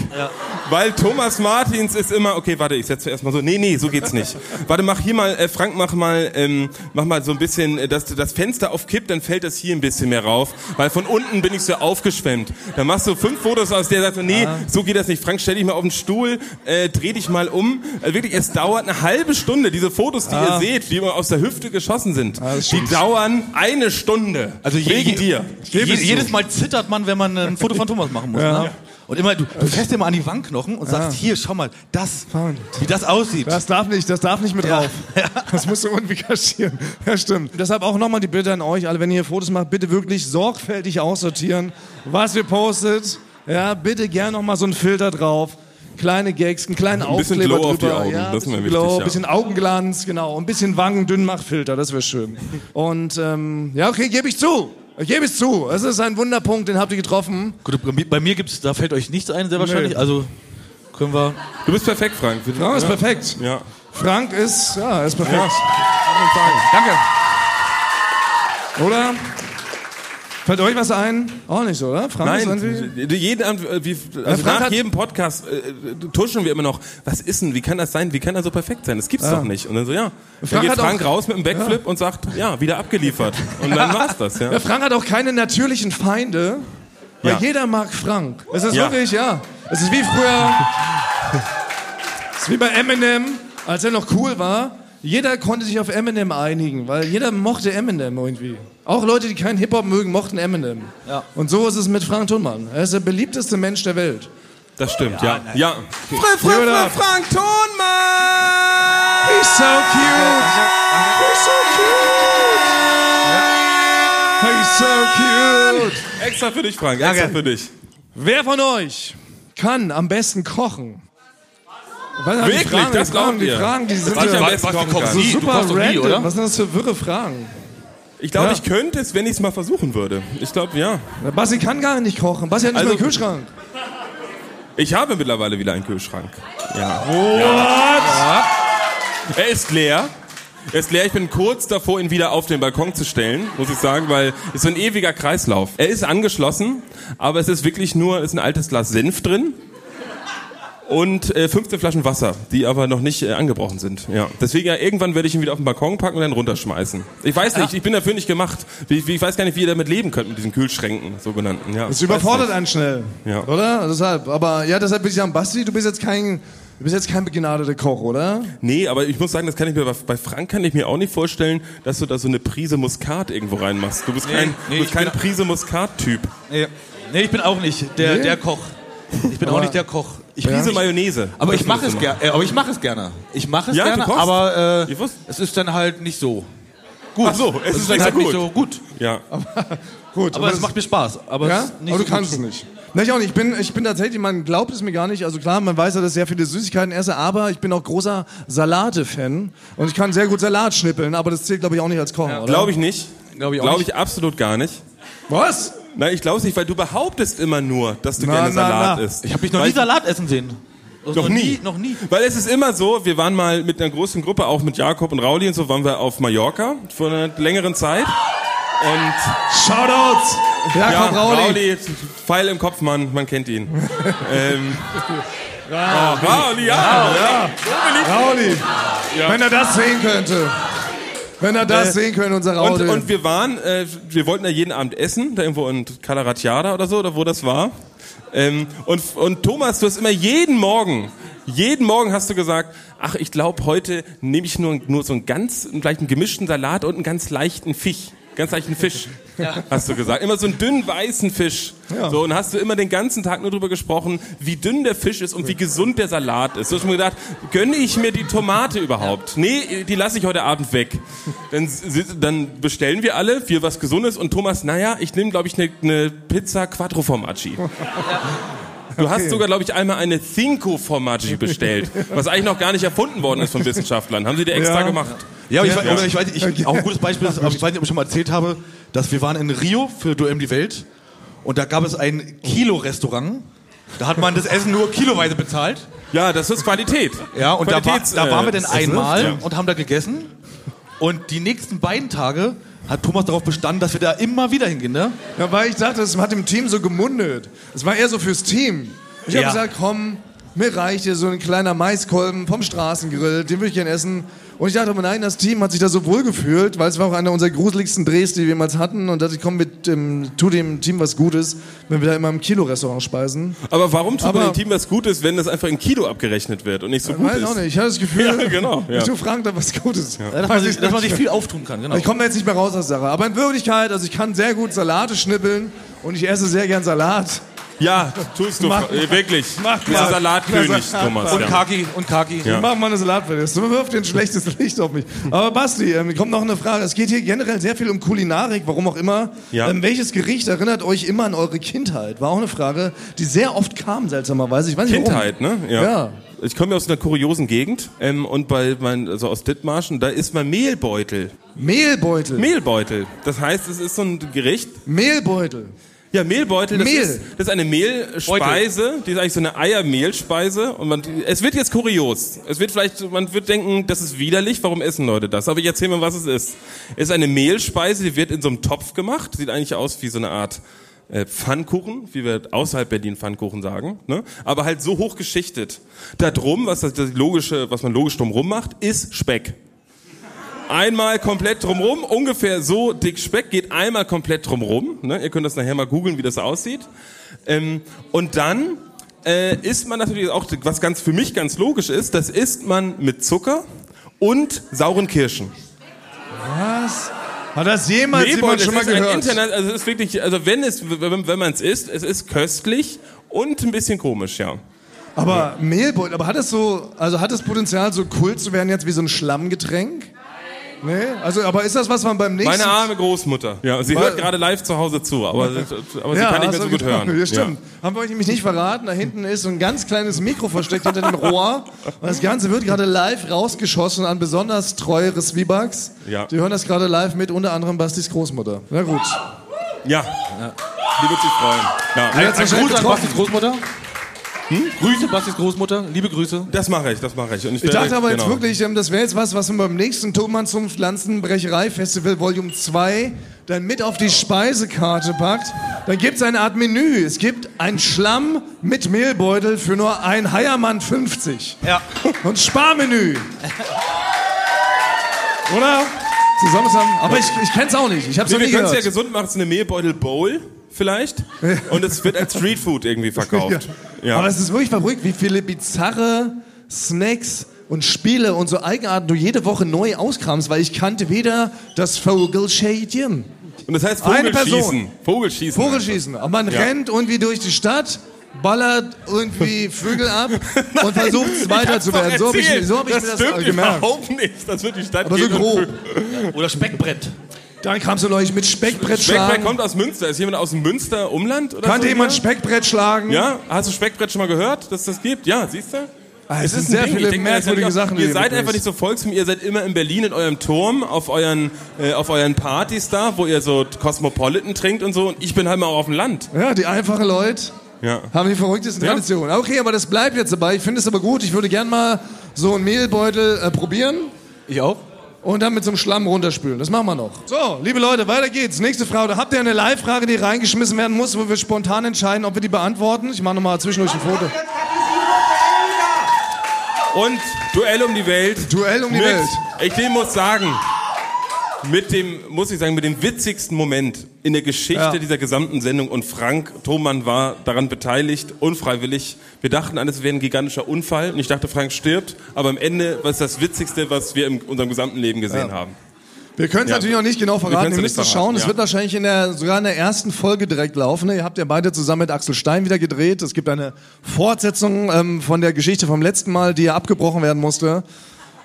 Weil Thomas Martins ist immer, okay, warte, ich setze erstmal so, nee, nee, so geht's nicht. warte, mach hier mal, äh, Frank, mach mal, ähm, mach mal so ein bisschen, äh, dass du das Fenster aufkippt, dann fällt das hier ein bisschen mehr rauf, weil von unten bin ich so aufgeschwemmt. Dann machst du fünf Fotos aus, der sagt so, nee, so geht das nicht. Frank, stell dich mal auf den Stuhl, äh, dreh dich mal um. Äh, wirklich, es dauert eine halbe Stunde. Diese Fotos, die ihr seht, die immer aus der Hüfte geschossen sind, die dauern eine Stunde. Also je, wegen dir. Je, jedes Mal zittert man, wenn man ein Foto von Thomas machen muss. Ne? Und immer, du, du fährst immer an die Wangenknochen und sagst, hier, schau mal, das, wie das aussieht. Das darf nicht, das darf nicht mit Ja. drauf. Das musst du irgendwie kaschieren. Ja, stimmt. Deshalb auch nochmal die Bitte an euch, alle, wenn ihr Fotos macht, bitte wirklich sorgfältig aussortieren, was ihr postet. Ja, bitte gern nochmal so einen Filter drauf. Kleine Gags, einen kleinen Ein bisschen Aufkleber Glow auf die drüber. Augen, ja, das ist mir bisschen wichtig, Glow, ja. bisschen Augenglanz, genau. Und ein bisschen Wangendünnmachfilter, das wäre schön. Und ähm, ja, okay, gebe ich zu. Ich gebe es zu. Es ist ein Wunderpunkt, den habt ihr getroffen. Gut, bei mir- gibt's, da fällt euch nichts ein, sehr wahrscheinlich. Also können wir. Du bist perfekt, Frank. Ja, ist perfekt. Ja. Frank ist, ja, ist perfekt. Danke. Oder? Fällt euch was ein? Auch nicht so, oder? Frank, Nein, jeden äh, wie, also Frank nach jedem Podcast äh, tuschen wir immer noch, was ist denn, wie kann das sein, wie kann er so perfekt sein, das gibt's doch nicht. Und dann so, ja, dann Frank geht hat Frank auch- raus mit einem Backflip und sagt, ja, wieder abgeliefert. Und dann war's das, ja. Ja, Frank hat auch keine natürlichen Feinde, weil Ja. jeder mag Frank. Es ist Ja. wirklich, ja. Es ist wie früher. es ist wie bei Eminem, als er noch cool war. Jeder konnte sich auf Eminem einigen, weil jeder mochte Eminem irgendwie. Auch Leute, die keinen Hip-Hop mögen, mochten Eminem. Ja. Und so ist es mit Frank Thunmann. Er ist der beliebteste Mensch der Welt. Das stimmt, ja. Ja, Fr Fr Fr Frank Thonmann! He's so cute! He's so cute! He's so cute! extra für dich, Frank, extra für dich. Wer von euch kann am besten kochen? Was Wirklich? Fragen, Das die Fragen, glaubt die? Fragen, die sind Was ja was, kochst kann. so nie. Super nie, random. oder? Was sind das für wirre Fragen? Ich glaube, Ja. ich könnte es, wenn ich es mal versuchen würde. Ich glaube, ja. Der Basti kann gar nicht kochen. Basti hat nicht Also- mal einen Kühlschrank. Ich habe mittlerweile wieder einen Kühlschrank. Ja. Ja. Er ist leer. Er ist leer. Ich bin kurz davor, ihn wieder auf den Balkon zu stellen, muss ich sagen, weil es ist so ein ewiger Kreislauf. Er ist angeschlossen, aber es ist wirklich nur, es ist ein altes Glas Senf drin und äh, 15 Flaschen Wasser, die aber noch nicht äh, angebrochen sind. Ja. Deswegen ja, irgendwann werde ich ihn wieder auf den Balkon packen und dann runterschmeißen. Ich weiß nicht, ich bin dafür nicht gemacht. Ich, ich weiß gar nicht, wie ihr damit leben könnt mit diesen Kühlschränken, sogenannten. Ja. Das überfordert einen schnell. Ja. Oder? Deshalb. Aber ja, deshalb würde ich sagen, Basti, du bist jetzt kein, du bist jetzt kein begnadeter Koch, oder? Nee, aber ich muss sagen, das kann ich mir bei- bei Frank kann ich mir auch nicht vorstellen, dass du da so eine Prise Muskat irgendwo reinmachst. Du bist kein, nee, du bist kein Prise Muskat-Typ. Nee. nee, ich bin auch nicht der, Nee? der Koch. Ich bin auch nicht der Koch. Ich, Prise Mayonnaise. aber ich mache es gerne. Äh, aber ich mache es gerne. Ich mache es Ja, gerne, aber äh, es ist dann halt nicht so. Gut. Ach so, es Es ist, ist dann nicht halt so nicht gut. so gut. Ja. Gut. Aber es macht mir Spaß. Aber ja? es ist nicht aber so du kannst gut. es nicht. Na, ich auch nicht. Ich bin, ich bin tatsächlich, man glaubt es mir gar nicht. Also klar, man weiß ja, dass ich sehr viele Süßigkeiten esse, aber ich bin auch großer Salate-Fan. Und ich kann sehr gut Salat schnippeln, aber das zählt, glaube ich, auch nicht als Kochen, oder? Glaube ich nicht. Glaub ich auch Glaube nicht. ich absolut gar nicht. Was? Nein, ich glaube es nicht, weil du behauptest immer nur, dass du Na, gerne na, Salat na. isst. Ich habe mich noch Weil- nie Salat essen sehen. Also Noch nie. Noch nie. Weil es ist immer so, wir waren mal mit einer großen Gruppe, auch mit Jakob und Rauli und so, waren wir auf Mallorca vor einer längeren Zeit. Und Shoutouts! Ja, ja, Rauli. Rauli, Pfeil im Kopf, Mann, man kennt ihn. ähm, oh, Rauli, ja. Rauli. Wenn er das sehen könnte. Wenn er das sehen könnte, unser Und, Rauli. und wir waren, äh, wir wollten da jeden Abend essen, da irgendwo in Calaratiada oder so, oder wo das war. Ähm, und, und Thomas, du hast immer jeden Morgen, jeden Morgen hast du gesagt, ach, ich glaube, heute nehme ich nur, nur so einen ganz, vielleicht einen gemischten Salat und einen ganz leichten Fisch. Ganz leichten Fisch, hast du gesagt. Immer so einen dünnen weißen Fisch. So, und hast du immer den ganzen Tag nur drüber gesprochen, wie dünn der Fisch ist und wie gesund der Salat ist. Du hast mir gedacht, gönne ich mir die Tomate überhaupt? Nee, die lasse ich heute Abend weg. Dann, dann bestellen wir alle, wir was Gesundes und Thomas, naja, ich nehme, glaube ich, eine ne Pizza Quattro Formaggi. Du hast sogar, glaube ich, einmal eine Cinco Formaggi bestellt, was eigentlich noch gar nicht erfunden worden ist von Wissenschaftlern. Haben sie dir extra Ja. gemacht. Ja, aber ich, Ja. weiß- oder ich weiß nicht, ich, auch ein gutes Beispiel ist, aber ich weiß nicht, ob ich schon mal erzählt habe, dass wir waren in Rio für Duell um die Welt und da gab es ein Kilo-Restaurant. Da hat man das Essen nur kiloweise bezahlt. Ja, das ist Qualität. Ja, und da, war, da waren wir äh, dann einmal Ja. und haben da gegessen. Und die nächsten beiden Tage hat Thomas darauf bestanden, dass wir da immer wieder hingehen, ne? Ja, weil ich dachte, es hat im Team so gemundet. Es war eher so fürs Team. Ich habe Ja. gesagt, komm, mir reicht hier so ein kleiner Maiskolben vom Straßengrill, den würde ich gerne essen. Und ich dachte aber nein, das Team hat sich da so wohl gefühlt, weil es war auch einer unserer gruseligsten Drehs, die wir jemals hatten. Und dachte ich, komm, mit, ähm, tu dem Team was Gutes, wenn wir da immer im Kilo-Restaurant speisen. Aber warum tut Aber- man dem Team was Gutes, wenn das einfach in Kilo abgerechnet wird und nicht so gut Weiß ist? auch nicht, ich hatte das Gefühl, Ja, genau, ja. ich tu Frank da was Gutes. Ja, dass, man sich, dass man sich viel auftun kann, genau. Ich komme da jetzt nicht mehr raus aus der Sache. Aber in Wirklichkeit, also ich kann sehr gut Salate schnippeln und ich esse sehr gern Salat. Ja, tust du, Mach- äh, wirklich. mach mal. ein Salatkönig, Salat- Thomas. und Ja. Kaki, und Kaki. Ja. Mach mal eine Salatplatte. Das wirft ein schlechtes Licht auf mich. Aber Basti, ähm, kommt noch eine Frage. Es geht hier generell sehr viel um Kulinarik, warum auch immer. Ja. Ähm, welches Gericht erinnert euch immer an eure Kindheit? War auch eine Frage, die sehr oft kam, seltsamerweise. Ich weiß nicht Kindheit, ne? Ja. Ich komme ja aus einer kuriosen Gegend ähm, und bei mein, also aus Dithmarschen, da isst man Mehlbeutel. Warum. Mehlbeutel. Mehlbeutel. Das heißt, es ist so ein Gericht. Mehlbeutel. Ja, Mehlbeutel, das, Mehl. Ist, das ist eine Mehlspeise, die ist eigentlich so eine Eiermehlspeise und man, es wird jetzt kurios. Es wird vielleicht, man wird denken, das ist widerlich, warum essen Leute das? Aber ich erzähle mal, was es ist. Es ist eine Mehlspeise, die wird in so einem Topf gemacht, sieht eigentlich aus wie so eine Art äh, Pfannkuchen, wie wir außerhalb Berlin Pfannkuchen sagen, ne? aber halt so hoch geschichtet. Da drum, was das, das logische, was man logisch drumrum macht, ist Speck einmal komplett drumrum, ungefähr so dick Speck, geht einmal komplett drumrum. Ne? Ihr könnt das nachher mal googeln, wie das aussieht. Ähm, und dann äh, isst man natürlich auch, was ganz für mich ganz logisch ist, das isst man mit Zucker und sauren Kirschen. Was? Hat das jemals Nee, jemand schon das mal gehört? Internet, also es ist wirklich, also wenn es, wenn, wenn man es isst, es ist köstlich und ein bisschen komisch, ja. Aber Mehlbeutel, aber hat es so, also hat es Potenzial, so Kult zu werden jetzt wie so ein Schlammgetränk? Nee, also, aber ist das, was man beim nächsten... Meine arme Großmutter. Ja, sie Weil- hört gerade live zu Hause zu, aber, aber sie kann nicht mehr hast so gut hören. Ja, stimmt. Haben wir euch nämlich nicht verraten. Da hinten ist so ein ganz kleines Mikro versteckt hinter dem Rohr. Und das Ganze wird gerade live rausgeschossen an besonders treue Zwiebags. Ja. Die hören das gerade live mit, unter anderem Bastis Großmutter. Na gut. Ja. Die wird sich freuen. Ja. Ein wahrscheinlich Gruß an? Bastis Großmutter. Hm? Grüße, Bastis Großmutter. Liebe Grüße. Das mache ich, das mache ich. Und Ich werde- dachte aber jetzt genau. wirklich, ähm, das wäre jetzt was, was man beim nächsten Thomann zum Pflanzenbrecherei-Festival Volume 2 dann mit auf die Speisekarte packt. Dann gibt es eine Art Menü. Es gibt ein Schlamm mit Mehlbeutel für nur ein Heiermann 50. Ja. Und Sparmenü. Oder? Zusammen zusammen. Aber ich, ich kenn's auch nicht. Ich hab's Nee, noch wir nie können es ja gehört. gesund machen, es ist eine Mehlbeutel Bowl vielleicht. Und es wird als Streetfood irgendwie verkauft. Ja. Aber es ist wirklich verrückt, wie viele bizarre Snacks und Spiele und so Eigenarten du jede Woche neu auskramst, weil ich kannte weder das Vogelschädchen, Und das heißt Eine Vogelschießen. Person. Vogelschießen. Vogelschießen. Aber man Ja. rennt irgendwie durch die Stadt, ballert irgendwie Vögel ab und versucht es weiter zu werden. So habe ich, so hab ich das mir das stimmt gemerkt. überhaupt nicht. Das wird die Stadt Aber so und grob. Oder Speckbrett. Dann kamst du neulich mit Speckbrett Speckbrett schlagen. kommt aus Münster. Ist jemand aus dem Münster Umland oder Kannte so? jemand hier? Speckbrett schlagen? Ja, hast du Speckbrett schon mal gehört, dass das gibt? Ja, siehst du? Ah, es Es sind ein sehr Ding. viele Ich ist merkwürdige ja Sachen. Ihr seid einfach nicht so volksfremd. Ihr seid immer in Berlin in eurem Turm, auf euren, äh, auf euren Partys da, wo ihr so Cosmopolitan trinkt und so. Und ich bin halt mal auch auf dem Land. Ja, die einfachen Leute Ja. haben die verrücktesten Ja. Traditionen. Okay, aber das bleibt jetzt dabei. Ich finde es aber gut. Ich würde gern mal so einen Mehlbeutel äh, probieren Ich auch. Und dann mit so einem Schlamm runterspülen. Das machen wir noch. So, liebe Leute, weiter geht's. Nächste Frage. Da habt ihr eine Live-Frage, die reingeschmissen werden muss, wo wir spontan entscheiden, ob wir die beantworten. Ich mache nochmal zwischendurch ein Foto. Und Duell um die Welt. Duell um die mit, Welt. Ich dem muss sagen, mit dem, muss ich sagen, mit dem witzigsten Moment in der Geschichte Ja. dieser gesamten Sendung und Frank Thomann war daran beteiligt, unfreiwillig. Wir dachten alles wäre ein gigantischer Unfall und ich dachte, Frank stirbt, aber am Ende war es das Witzigste, was wir in unserem gesamten Leben gesehen haben. Wir können es Ja. natürlich noch nicht genau verraten. Ihr ja müsst es schauen. Es ja. wird wahrscheinlich in der, sogar in der ersten Folge direkt laufen. Ihr habt ja beide zusammen mit Axel Stein wieder gedreht. Es gibt eine Fortsetzung ähm, von der Geschichte vom letzten Mal, die ja abgebrochen werden musste.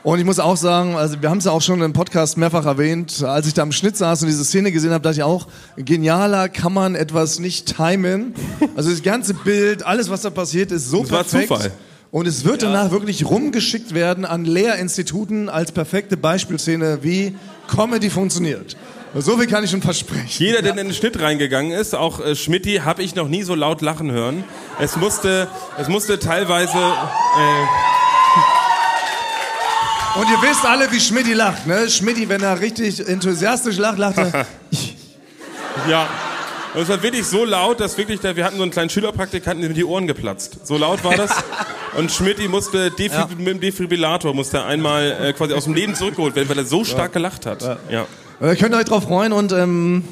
Und ich muss auch sagen, also wir haben es ja auch schon im Podcast mehrfach erwähnt, als ich da am Schnitt saß und diese Szene gesehen habe, dachte ich auch, genialer kann man etwas nicht timen. Also das ganze Bild, alles was da passiert, ist so Das war perfekt. Zufall. Und es wird danach wirklich rumgeschickt werden an Lehrinstituten als perfekte Beispielszene, wie Comedy funktioniert. So viel kann ich schon versprechen. Jeder, der in den Schnitt reingegangen ist, auch äh, Schmidti, habe ich noch nie so laut lachen hören. Es musste, es musste teilweise, äh, Und ihr wisst alle, wie Schmidti lacht, ne? Schmidti, wenn er richtig enthusiastisch lacht, lacht er. ja. Und es war wirklich so laut, dass wirklich, der, wir hatten so einen kleinen Schülerpraktikanten, dem die Ohren geplatzt. So laut war das. Und Schmidti musste Defib mit dem Defibrillator musste einmal äh, quasi aus dem Leben zurückgeholt werden, weil er so stark gelacht hat. Ja. Ihr könnt euch drauf freuen und ähm,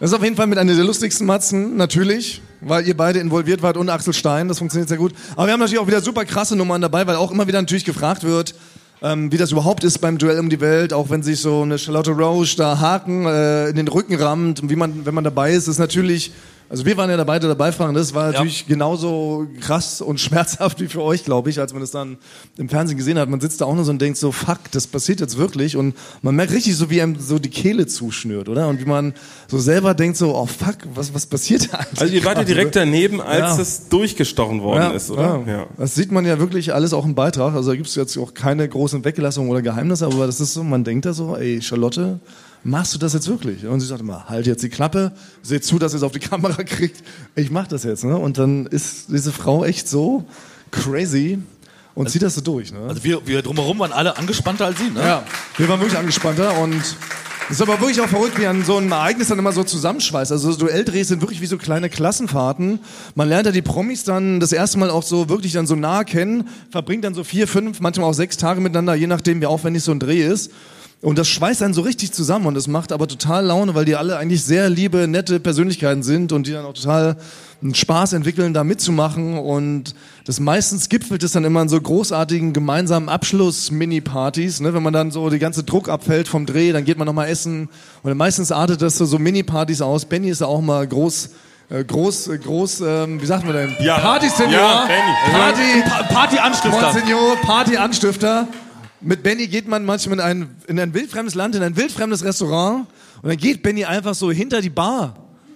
das ist auf jeden Fall mit einer der lustigsten Matzen, natürlich, weil ihr beide involviert wart und Axel Stein, das funktioniert sehr gut. Aber wir haben natürlich auch wieder super krasse Nummern dabei, weil auch immer wieder natürlich gefragt wird, ähm, wie das überhaupt ist beim Duell um die Welt, auch wenn sich so eine Charlotte Roche da Haken äh, in den Rücken rammt und wie man, wenn man dabei ist, ist natürlich, also wir waren ja dabei, der dabei fragen, das war natürlich genauso krass und schmerzhaft wie für euch, glaube ich, als man das dann im Fernsehen gesehen hat. Man sitzt da auch nur so und denkt so, fuck, das passiert jetzt wirklich und man merkt richtig so, wie einem so die Kehle zuschnürt, oder? Und wie man so selber denkt so, oh fuck, was, was passiert da eigentlich? Also ihr wart ja direkt daneben, als Ja. es durchgestochen worden ist, oder? Ja. Das sieht man ja wirklich alles auch im Beitrag. Also da gibt es jetzt auch keine großen Weglassungen oder Geheimnisse, aber das ist so, man denkt da so, ey, Charlotte machst du das jetzt wirklich? Und sie sagte mal, halt jetzt die Klappe, seht zu, dass ihr es auf die Kamera kriegt. Ich mach das jetzt. Ne? Und dann ist diese Frau echt so crazy und zieht das so durch. Ne? Also wir, wir drumherum waren alle angespannter als sie, ne? Ja, wir waren wirklich angespannter und es ist aber wirklich auch verrückt, wie an so einem Ereignis dann immer so zusammenschweißt. Also so Duelldrehs sind wirklich wie so kleine Klassenfahrten. Man lernt ja die Promis dann das erste Mal auch so wirklich dann so nah kennen, verbringt dann so vier, fünf, manchmal auch sechs Tage miteinander, je nachdem, wie aufwendig so ein Dreh ist. Und das schweißt einen so richtig zusammen und es macht aber total Laune, weil die alle eigentlich sehr liebe, nette Persönlichkeiten sind und die dann auch total einen Spaß entwickeln, da mitzumachen. Und das meistens gipfelt es dann immer in so großartigen gemeinsamen Abschluss-Mini-Partys. Ne? Wenn man dann so die ganze Druck abfällt vom Dreh, dann geht man nochmal essen. Und meistens artet das so, so Mini-Partys aus. Benny ist da auch mal groß äh, groß, äh, groß, ähm, wie sagt man denn? Ja. Party-Senior. Ja, Benny. Party, Pa Party-Anstifter. Monsignor, Party-Anstifter. Mit Benny geht man manchmal in ein, in ein wildfremdes Land, in ein wildfremdes Restaurant und dann geht Benny einfach so hinter die Bar,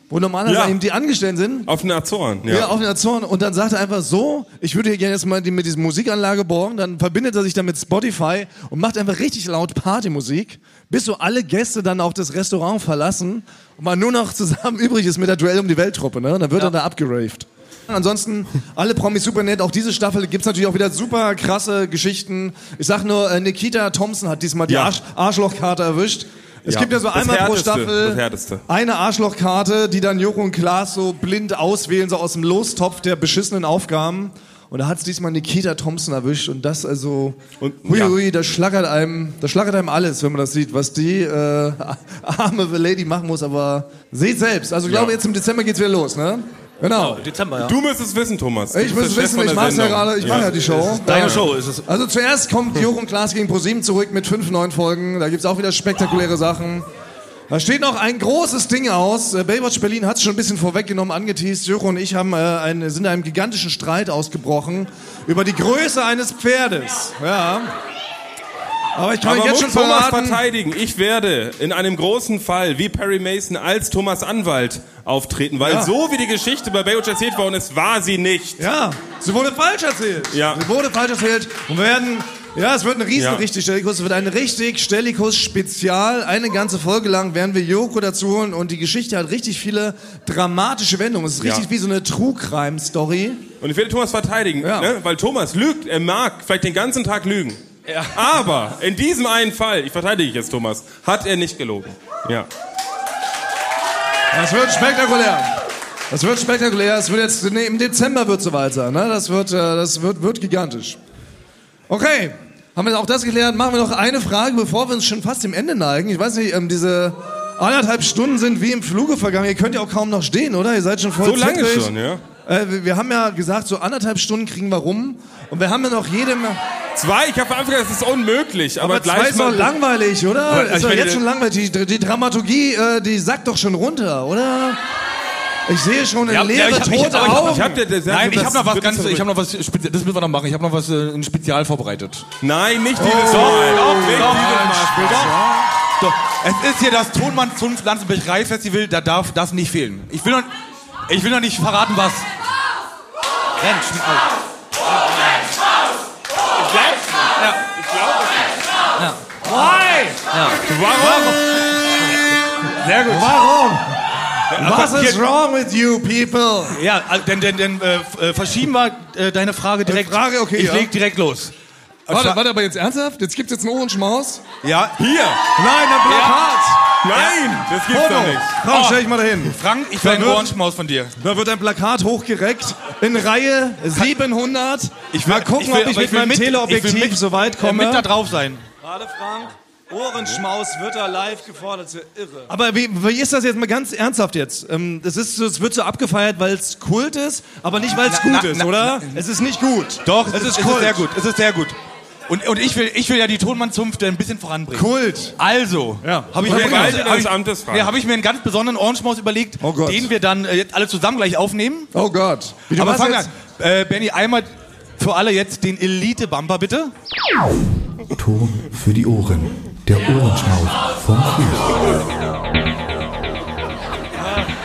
wo normalerweise Ja. eben die Angestellten sind. Auf den Azoren, Ja. ja. auf den Azoren. Und dann sagt er einfach so, ich würde hier gerne jetzt mal die, mit dieser Musikanlage borgen. Dann verbindet er sich dann mit Spotify und macht einfach richtig laut Partymusik, bis so alle Gäste dann auch das Restaurant verlassen und man nur noch zusammen übrig ist mit der Duell um die Welttruppe. Ne? Dann wird er da abgeraved. Ansonsten, alle Promis super nett. Auch diese Staffel gibt's natürlich auch wieder super krasse Geschichten. Ich sag nur, äh, Nikita Thompson hat diesmal die Ja. Arsch Arschlochkarte erwischt. Es Ja, gibt ja so einmal pro Staffel eine Arschlochkarte, die dann Joko und Klaas so blind auswählen, so aus dem Lostopf der beschissenen Aufgaben. Und da hat's diesmal Nikita Thompson erwischt und das also, Und- hui, ja. hui, das schlackert einem, das schlackert einem alles, wenn man das sieht, was die äh, arme Lady machen muss, aber seht selbst. Also ich glaube, Ja. jetzt im Dezember geht's wieder los, ne? Genau. Dezember, ja. Du müsstest wissen, Thomas. Du Ich Chef wissen, ich der mach's ja gerade, ich mache ja die Show. Deine Show ist es. Also zuerst kommt und Klaas gegen ProSieben zurück mit fünf neuen Folgen. Da gibt's auch wieder spektakuläre Sachen. Da steht noch ein großes Ding aus. Äh, Baywatch Berlin hat es schon ein bisschen vorweggenommen, angeteased. Joko und ich haben, äh, ein, sind in einem gigantischen Streit ausgebrochen über die Größe eines Pferdes. Ja. Aber ich kann Aber jetzt schon Thomas verraten. verteidigen. Ich werde in einem großen Fall wie Perry Mason als Thomas Anwalt auftreten, weil Ja. so wie die Geschichte bei Baywatch erzählt worden ist, war sie nicht. Ja, sie wurde falsch erzählt. Ja. Sie wurde falsch erzählt. Und wir werden, ja, es wird ein riesen Ja. richtig Stellikus. Es wird ein richtig Stellikus Spezial. Eine ganze Folge lang werden wir Joko dazu holen und die Geschichte hat richtig viele dramatische Wendungen. Es ist richtig Ja. wie so eine True Crime Story. Und ich werde Thomas verteidigen, Ja. ne? weil Thomas lügt. Er mag vielleicht den ganzen Tag lügen. Aber in diesem einen Fall, ich verteidige jetzt Thomas, hat er nicht gelogen. Ja. Das wird spektakulär. Das wird spektakulär. Es wird jetzt, nee, im Dezember wird soweit sein, ne? Das wird, äh, das wird, wird gigantisch. Okay. Haben wir auch das geklärt? Machen wir noch eine Frage, bevor wir uns schon fast dem Ende neigen. Ich weiß nicht, ähm, diese anderthalb Stunden sind wie im Fluge vergangen. Ihr könnt ja auch kaum noch stehen, oder? Ihr seid schon voll So lange zittrig. schon, ja. Äh, wir, haben ja gesagt, so anderthalb Stunden kriegen wir rum. Und wir haben ja noch jedem... Zwei, ich habe Anfang an, das ist unmöglich. Aber, Aber zwei gleich ist doch mal. langweilig, oder? Aber, ist ich doch meine, jetzt schon langweilig. Die, die Dramaturgie, äh, die sackt doch schon runter, oder? Ich sehe schon eine Ja, leere, ja, ich hab- ich- tote aber ich hab- Augen. Ich hab der, der, Nein, ich habe noch was ganz, zurück. ich habe noch was, das müssen wir noch machen. Ich habe noch was, äh, ein Spezial vorbereitet. Nein, nicht Oh, dieses Mal. doch, Nicht doch, dieses Mal. Doch, es ist hier das Tonmann Zunft Lanzenberg Festival, da darf das nicht fehlen. Ich will noch, ich will noch nicht verraten, was. Rentsch, Warum? Sehr gut. Warum? Was komm, is hier- wrong with you people? Ja, also, denn, denn, denn äh, äh, verschieben wir äh, deine Frage direkt. Frage, okay, Ich ja. leg direkt los. Warte, warte, aber jetzt ernsthaft? Jetzt gibt's jetzt einen Ohrenschmaus? Ja, Hier. Nein, ein Plakat! Nein, das gibt's Foto! doch nicht. Komm, Oh. stell dich mal dahin. Frank, ich will einen Ohrenschmaus von dir. Da wird ein Plakat hochgereckt in Reihe 700. Ich will- mal gucken, ich will- ob ich mit ich will meinem mit- ich Teleobjektiv mit- so weit komme. mit da drauf sein. Gerade Frank, Ohrenschmaus wird da live gefordert, das ist ja irre. Aber wie, wie ist das jetzt mal ganz ernsthaft jetzt? Ähm, das ist, es wird so abgefeiert, weil es Kult ist, aber nicht weil es Na, gut na, ist, na, oder? es ist nicht gut. Doch, es es, ist ist, es Kult. ist sehr gut. Es ist sehr gut. Und, und ich will, ich will ja die Tonmann-Zunft ein bisschen voranbringen. Kult. Also, Ja. habe ich, mir ganz- hab ich, ja, hab ich mir einen ganz besonderen Ohrenschmaus überlegt, Oh Gott. den wir dann äh, jetzt alle zusammen gleich aufnehmen. Oh Gott. Wie, du Aber machst fangen wir jetzt- an. Äh, Benny, einmal für alle jetzt den Elite-Bumper, bitte. Ton für die Ohren. Der Ohrenschmaus vom Quiz.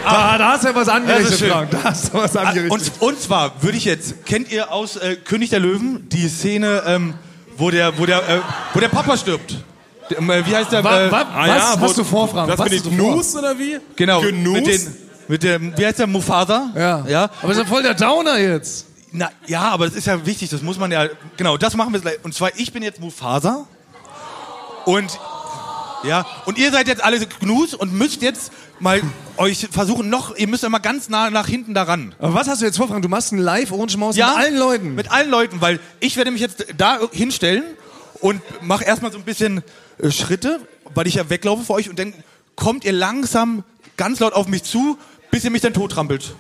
Ah, da hast du ja was angerichtet, schön. Frank. Da hast du was Ah, angerichtet. Und, und zwar würde ich jetzt, kennt ihr aus äh, König der Löwen die Szene, ähm, wo der, wo der, äh, wo der Papa stirbt? Äh, Wie heißt der? Wa äh, wa Ah was ja, hast wo- du vor, Frank? Das was bin ich? Nus oder wie? genau. Genus? Mit, den, mit dem, wie heißt der? Mufasa? Ja. ja. Aber ist ja voll der Downer jetzt. Na, ja, aber das ist ja wichtig, das muss man ja, genau, das machen wir gleich. Und zwar, ich bin jetzt Mufasa und, ja, und ihr seid jetzt alle Gnus und müsst jetzt mal euch versuchen noch, ihr müsst ja mal ganz nah nach hinten daran. Aber was hast du jetzt vor, Frank? Du machst einen Live-Orange-Maus mit allen Leuten. Mit allen Leuten, weil ich werde mich jetzt da hinstellen und mache erstmal so ein bisschen äh, Schritte, weil ich ja weglaufe vor euch und dann kommt ihr langsam ganz laut auf mich zu, bis ihr mich dann tottrampelt.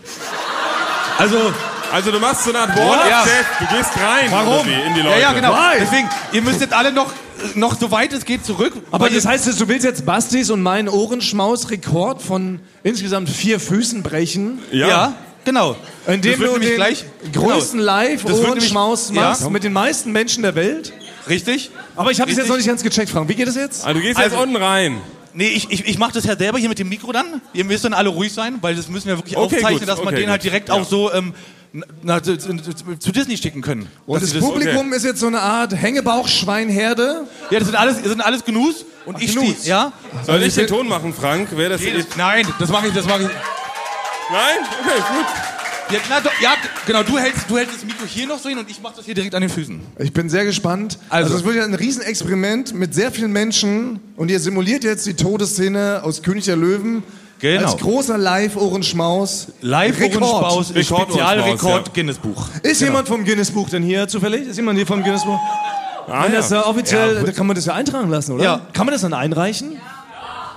Also, Also du machst so eine Art Wall Ja. Du gehst rein Warum? in die Ja, Leute. ja, genau. Why? Deswegen, ihr müsst jetzt alle noch, noch so weit es geht zurück. Aber das heißt, du willst jetzt Bastis und meinen Ohrenschmaus-Rekord von insgesamt vier Füßen brechen, ja. Ja. genau. indem Das du den gleich- größten genau. Das Live-Ohrenschmaus machst ja. mit den meisten Menschen der Welt. Richtig? Aber ich habe es jetzt noch nicht ganz gecheckt, Frank. Wie geht es jetzt? Also du gehst jetzt Also- unten rein. Nee, ich, ich, ich mache das ja selber hier mit dem Mikro dann. Ihr müsst dann alle ruhig sein, weil das müssen wir wirklich Okay, aufzeichnen, gut. dass man Okay, den halt gut. direkt Ja. auch so ähm, na, zu, zu, zu Disney schicken können. Und das Publikum ist jetzt so eine Art Hängebauchschweinherde. Ja, das sind alles, das sind alles Gnus und ich Gnus. Ja? Soll ich den Ton machen, Frank? Wer das Nee, nein, das mache ich, das mache ich. Nein? Okay, gut. Ja, na, doch, ja, genau, du hältst, du hältst das Mikro hier noch so hin und ich mache das hier direkt an den Füßen. Ich bin sehr gespannt. Also, Also- es wird ja ein Riesenexperiment mit sehr vielen Menschen. Und ihr simuliert jetzt die Todesszene aus König der Löwen. Genau. Als großer Live-Ohrenschmaus. Live Rekord. Ohrenschmaus, Rekord Spezialrekord ja. Guinness Buch. Ist jemand vom Guinness-Buch denn hier zufällig? Ist jemand hier vom Guinness-Buch? Ah, Wenn das ja. ja offiziell, da kann man das ja eintragen lassen, oder? Ja. Kann man das dann einreichen?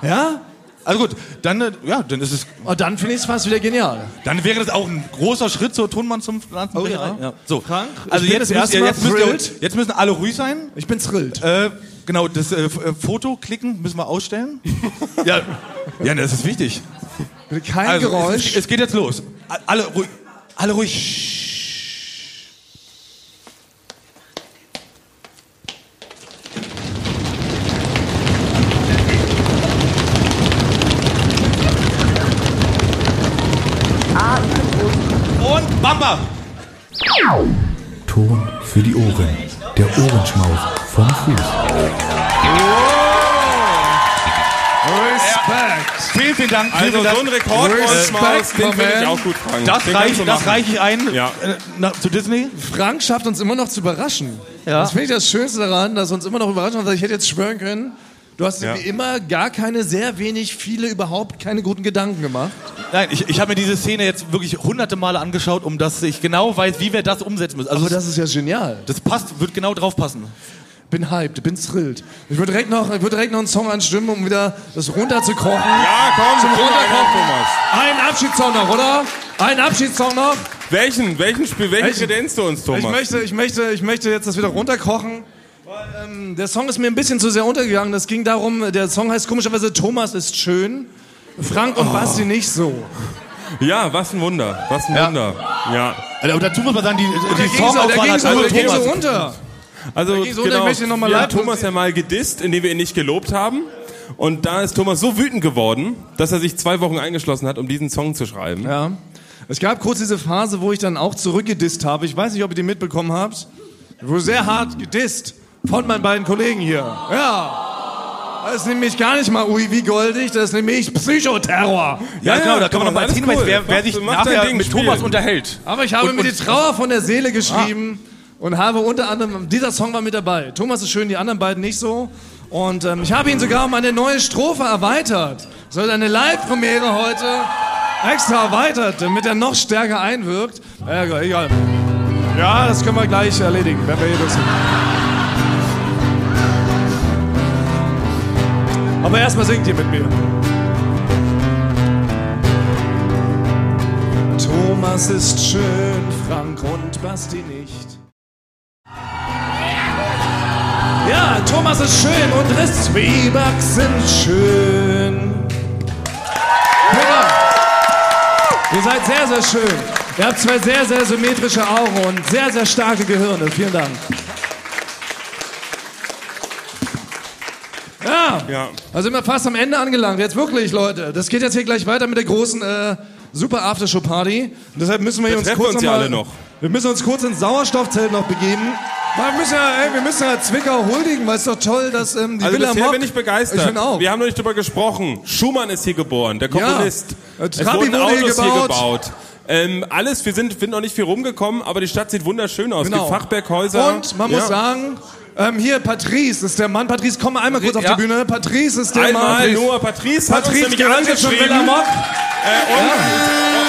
Ja? Also gut, dann, äh, ja, dann ist es, Und dann finde ich es fast wieder genial. dann wäre das auch ein großer Schritt zur Tonmann zum Pflanzenbrecherei. Oh ja. So, Frank, also jetzt, das erste müsst jetzt, müsst ihr, thrilled. jetzt müssen alle ruhig sein. Ich bin thrilled. Äh, genau, das äh, äh, Foto klicken müssen wir ausstellen. ja, ja, das ist wichtig. Kein Also, Geräusch. Es, es geht jetzt los. Alle ruhig. Alle ruhig. Und Bamba! Ton für die Ohren. Der Ohrenschmaus vom Fuß. Respekt. Vielen, vielen Dank. Vielen, Also vielen so ein Dank. Rekord Respekt, den finde ich auch gut, Frank. Das reiche machen. reich ich ein Ja. äh, na, zu Disney. Frank schafft uns immer noch zu überraschen. Ja. Das finde ich das Schönste daran, dass er uns immer noch überrascht hat. Ich hätte jetzt schwören können, du hast Ja. wie immer gar keine, sehr wenig, viele, überhaupt keine guten Gedanken gemacht. Nein, ich, ich habe mir diese Szene jetzt wirklich hunderte Male angeschaut, um dass ich genau weiß, wie wir das umsetzen müssen. Also Aber das ist ja genial. das passt, wird genau drauf passen. Bin hyped, bin thrilled. Ich würde direkt noch, ich würde direkt noch einen Song anstimmen, um wieder das runterzukochen. Ja, komm, Zum Runterkochen. Thomas. Ein Abschiedssong noch, oder? Ein Abschiedssong noch. Welchen, welchen Spiel, welchen Welchen? kredenzst du uns, Thomas? Ich möchte, ich möchte, ich möchte jetzt das wieder runterkochen. Weil, ähm, der Song ist mir ein bisschen zu sehr untergegangen. Das ging darum, der Song heißt komischerweise Thomas ist schön. Frank und Basti nicht so. Ja, was ein Wunder, was ein Wunder. Ja. Aber dazu muss man sagen, die, Der die ging so, der Songauswahl ging hat so, also der ging so Thomas. runter. Also so, genau, wir haben Thomas ja mal gedisst, indem wir ihn nicht gelobt haben. Und da ist Thomas so wütend geworden, dass er sich zwei Wochen eingeschlossen hat, um diesen Song zu schreiben. Ja. Es gab kurz diese Phase, wo ich dann auch zurückgedisst habe. Ich weiß nicht, ob ihr die mitbekommen habt. Ich wurde sehr hart gedisst von meinen beiden Kollegen hier. Ja. Das ist nämlich gar nicht mal ui wie goldig, das ist nämlich Psychoterror. Ja, genau, da kann man noch mal als alles Hinweis, cool. wer, wer sich nachher mit spiel. Thomas unterhält. Aber ich habe Und- mir die Trauer von der Seele geschrieben und habe unter anderem, dieser Song war mit dabei. Thomas ist schön, die anderen beiden nicht so. Und ähm, ich habe ihn sogar um eine neue Strophe erweitert. Wird eine Live-Premiere heute extra erweitert, damit er noch stärker einwirkt. Ja, egal. Ja, das können wir gleich erledigen, wenn wir hier durch sind. Aber erstmal singt ihr mit mir. Thomas ist schön, Frank und Basti Ja, Thomas ist schön und Riss Zwieback sind schön. Mega. Ihr seid sehr, sehr schön. Ihr habt zwei sehr, sehr symmetrische Augen und sehr, sehr starke Gehirne. Vielen Dank. Ja, Ja. also sind wir fast am Ende angelangt. Jetzt wirklich, Leute. Das geht jetzt hier gleich weiter mit der großen äh, Super Aftershow Party. Und deshalb müssen wir Da uns kurz wir uns ja mal- alle noch. Wir müssen uns kurz ins Sauerstoffzelt noch begeben. Wir müssen ja, ey, wir müssen ja Zwickau huldigen, weil es doch toll, dass ähm, die Also Villa bisher Mock... bin ich begeistert. Ich bin auch. Wir haben noch nicht drüber gesprochen. Schumann ist hier geboren, der Komponist. Ja. Äh, Es Trabi wurden wurde hier Autos hier gebaut. gebaut. Ähm, alles, wir sind, sind noch nicht viel rumgekommen, aber die Stadt sieht wunderschön aus. Es Genau. gibt Fachwerkhäuser. Und man muss Ja. sagen, ähm, hier Patrice ist der Mann. Patrice, komm mal einmal kurz auf Ja. die Bühne. Patrice ist der Einmal Mann. nur Patrice, hat uns Patrice nämlich angeschrieben Villa Mock. äh, und,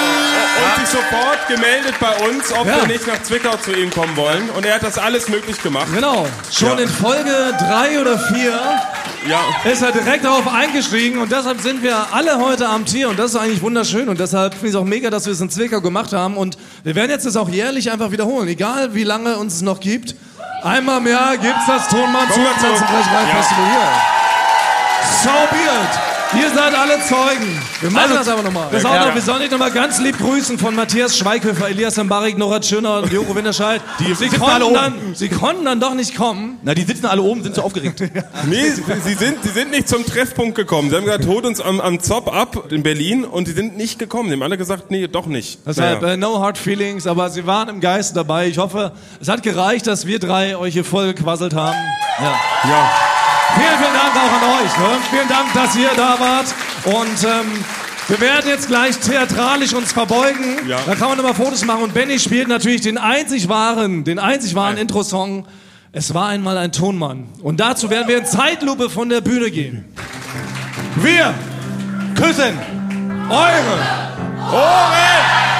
und sich sofort gemeldet bei uns, ob wir nicht nach Zwickau zu ihm kommen wollen. Und er hat das alles möglich gemacht. Genau. Schon in Folge drei oder vier Ja. ist er direkt darauf eingestiegen und deshalb sind wir alle heute Abend hier und das ist eigentlich wunderschön und deshalb finde ich es auch mega, dass wir es in Zwickau gemacht haben und wir werden jetzt das auch jährlich einfach wiederholen, egal wie lange uns es noch gibt. Einmal im Jahr gibt's das Tonmann zu. Festival hier. So be it. Ihr seid alle Zeugen. Wir machen das aber nochmal. Das auch noch, wir sollen dich nochmal ganz lieb grüßen von Matthias Schweighöfer, Elias Mbarik, Norat Schöner und Joko Winterscheid. Die sie, sitzen alle konnten oben. dann, sie konnten dann doch nicht kommen. Na, die sitzen alle oben, sind so aufgeregt. Nee, sie, sind, sie sind nicht zum Treffpunkt gekommen. Sie haben gesagt, holt uns am, am Zop ab in Berlin und sie sind nicht gekommen. Die haben alle gesagt, nee, doch nicht. Deshalb Naja. äh, no hard feelings, aber sie waren im Geiste dabei. Ich hoffe, es hat gereicht, dass wir drei euch hier voll gequasselt haben. ja. Vielen, vielen Dank auch an euch. Ne? Vielen Dank, dass ihr da wart. Und ähm, wir werden jetzt gleich theatralisch uns verbeugen. Ja. Da kann man nochmal Fotos machen. Und Benny spielt natürlich den einzig wahren, den einzig wahren Intro-Song. Es war einmal ein Tonmann. Und dazu werden wir in Zeitlupe von der Bühne gehen. Wir Küssen! eure Ohren!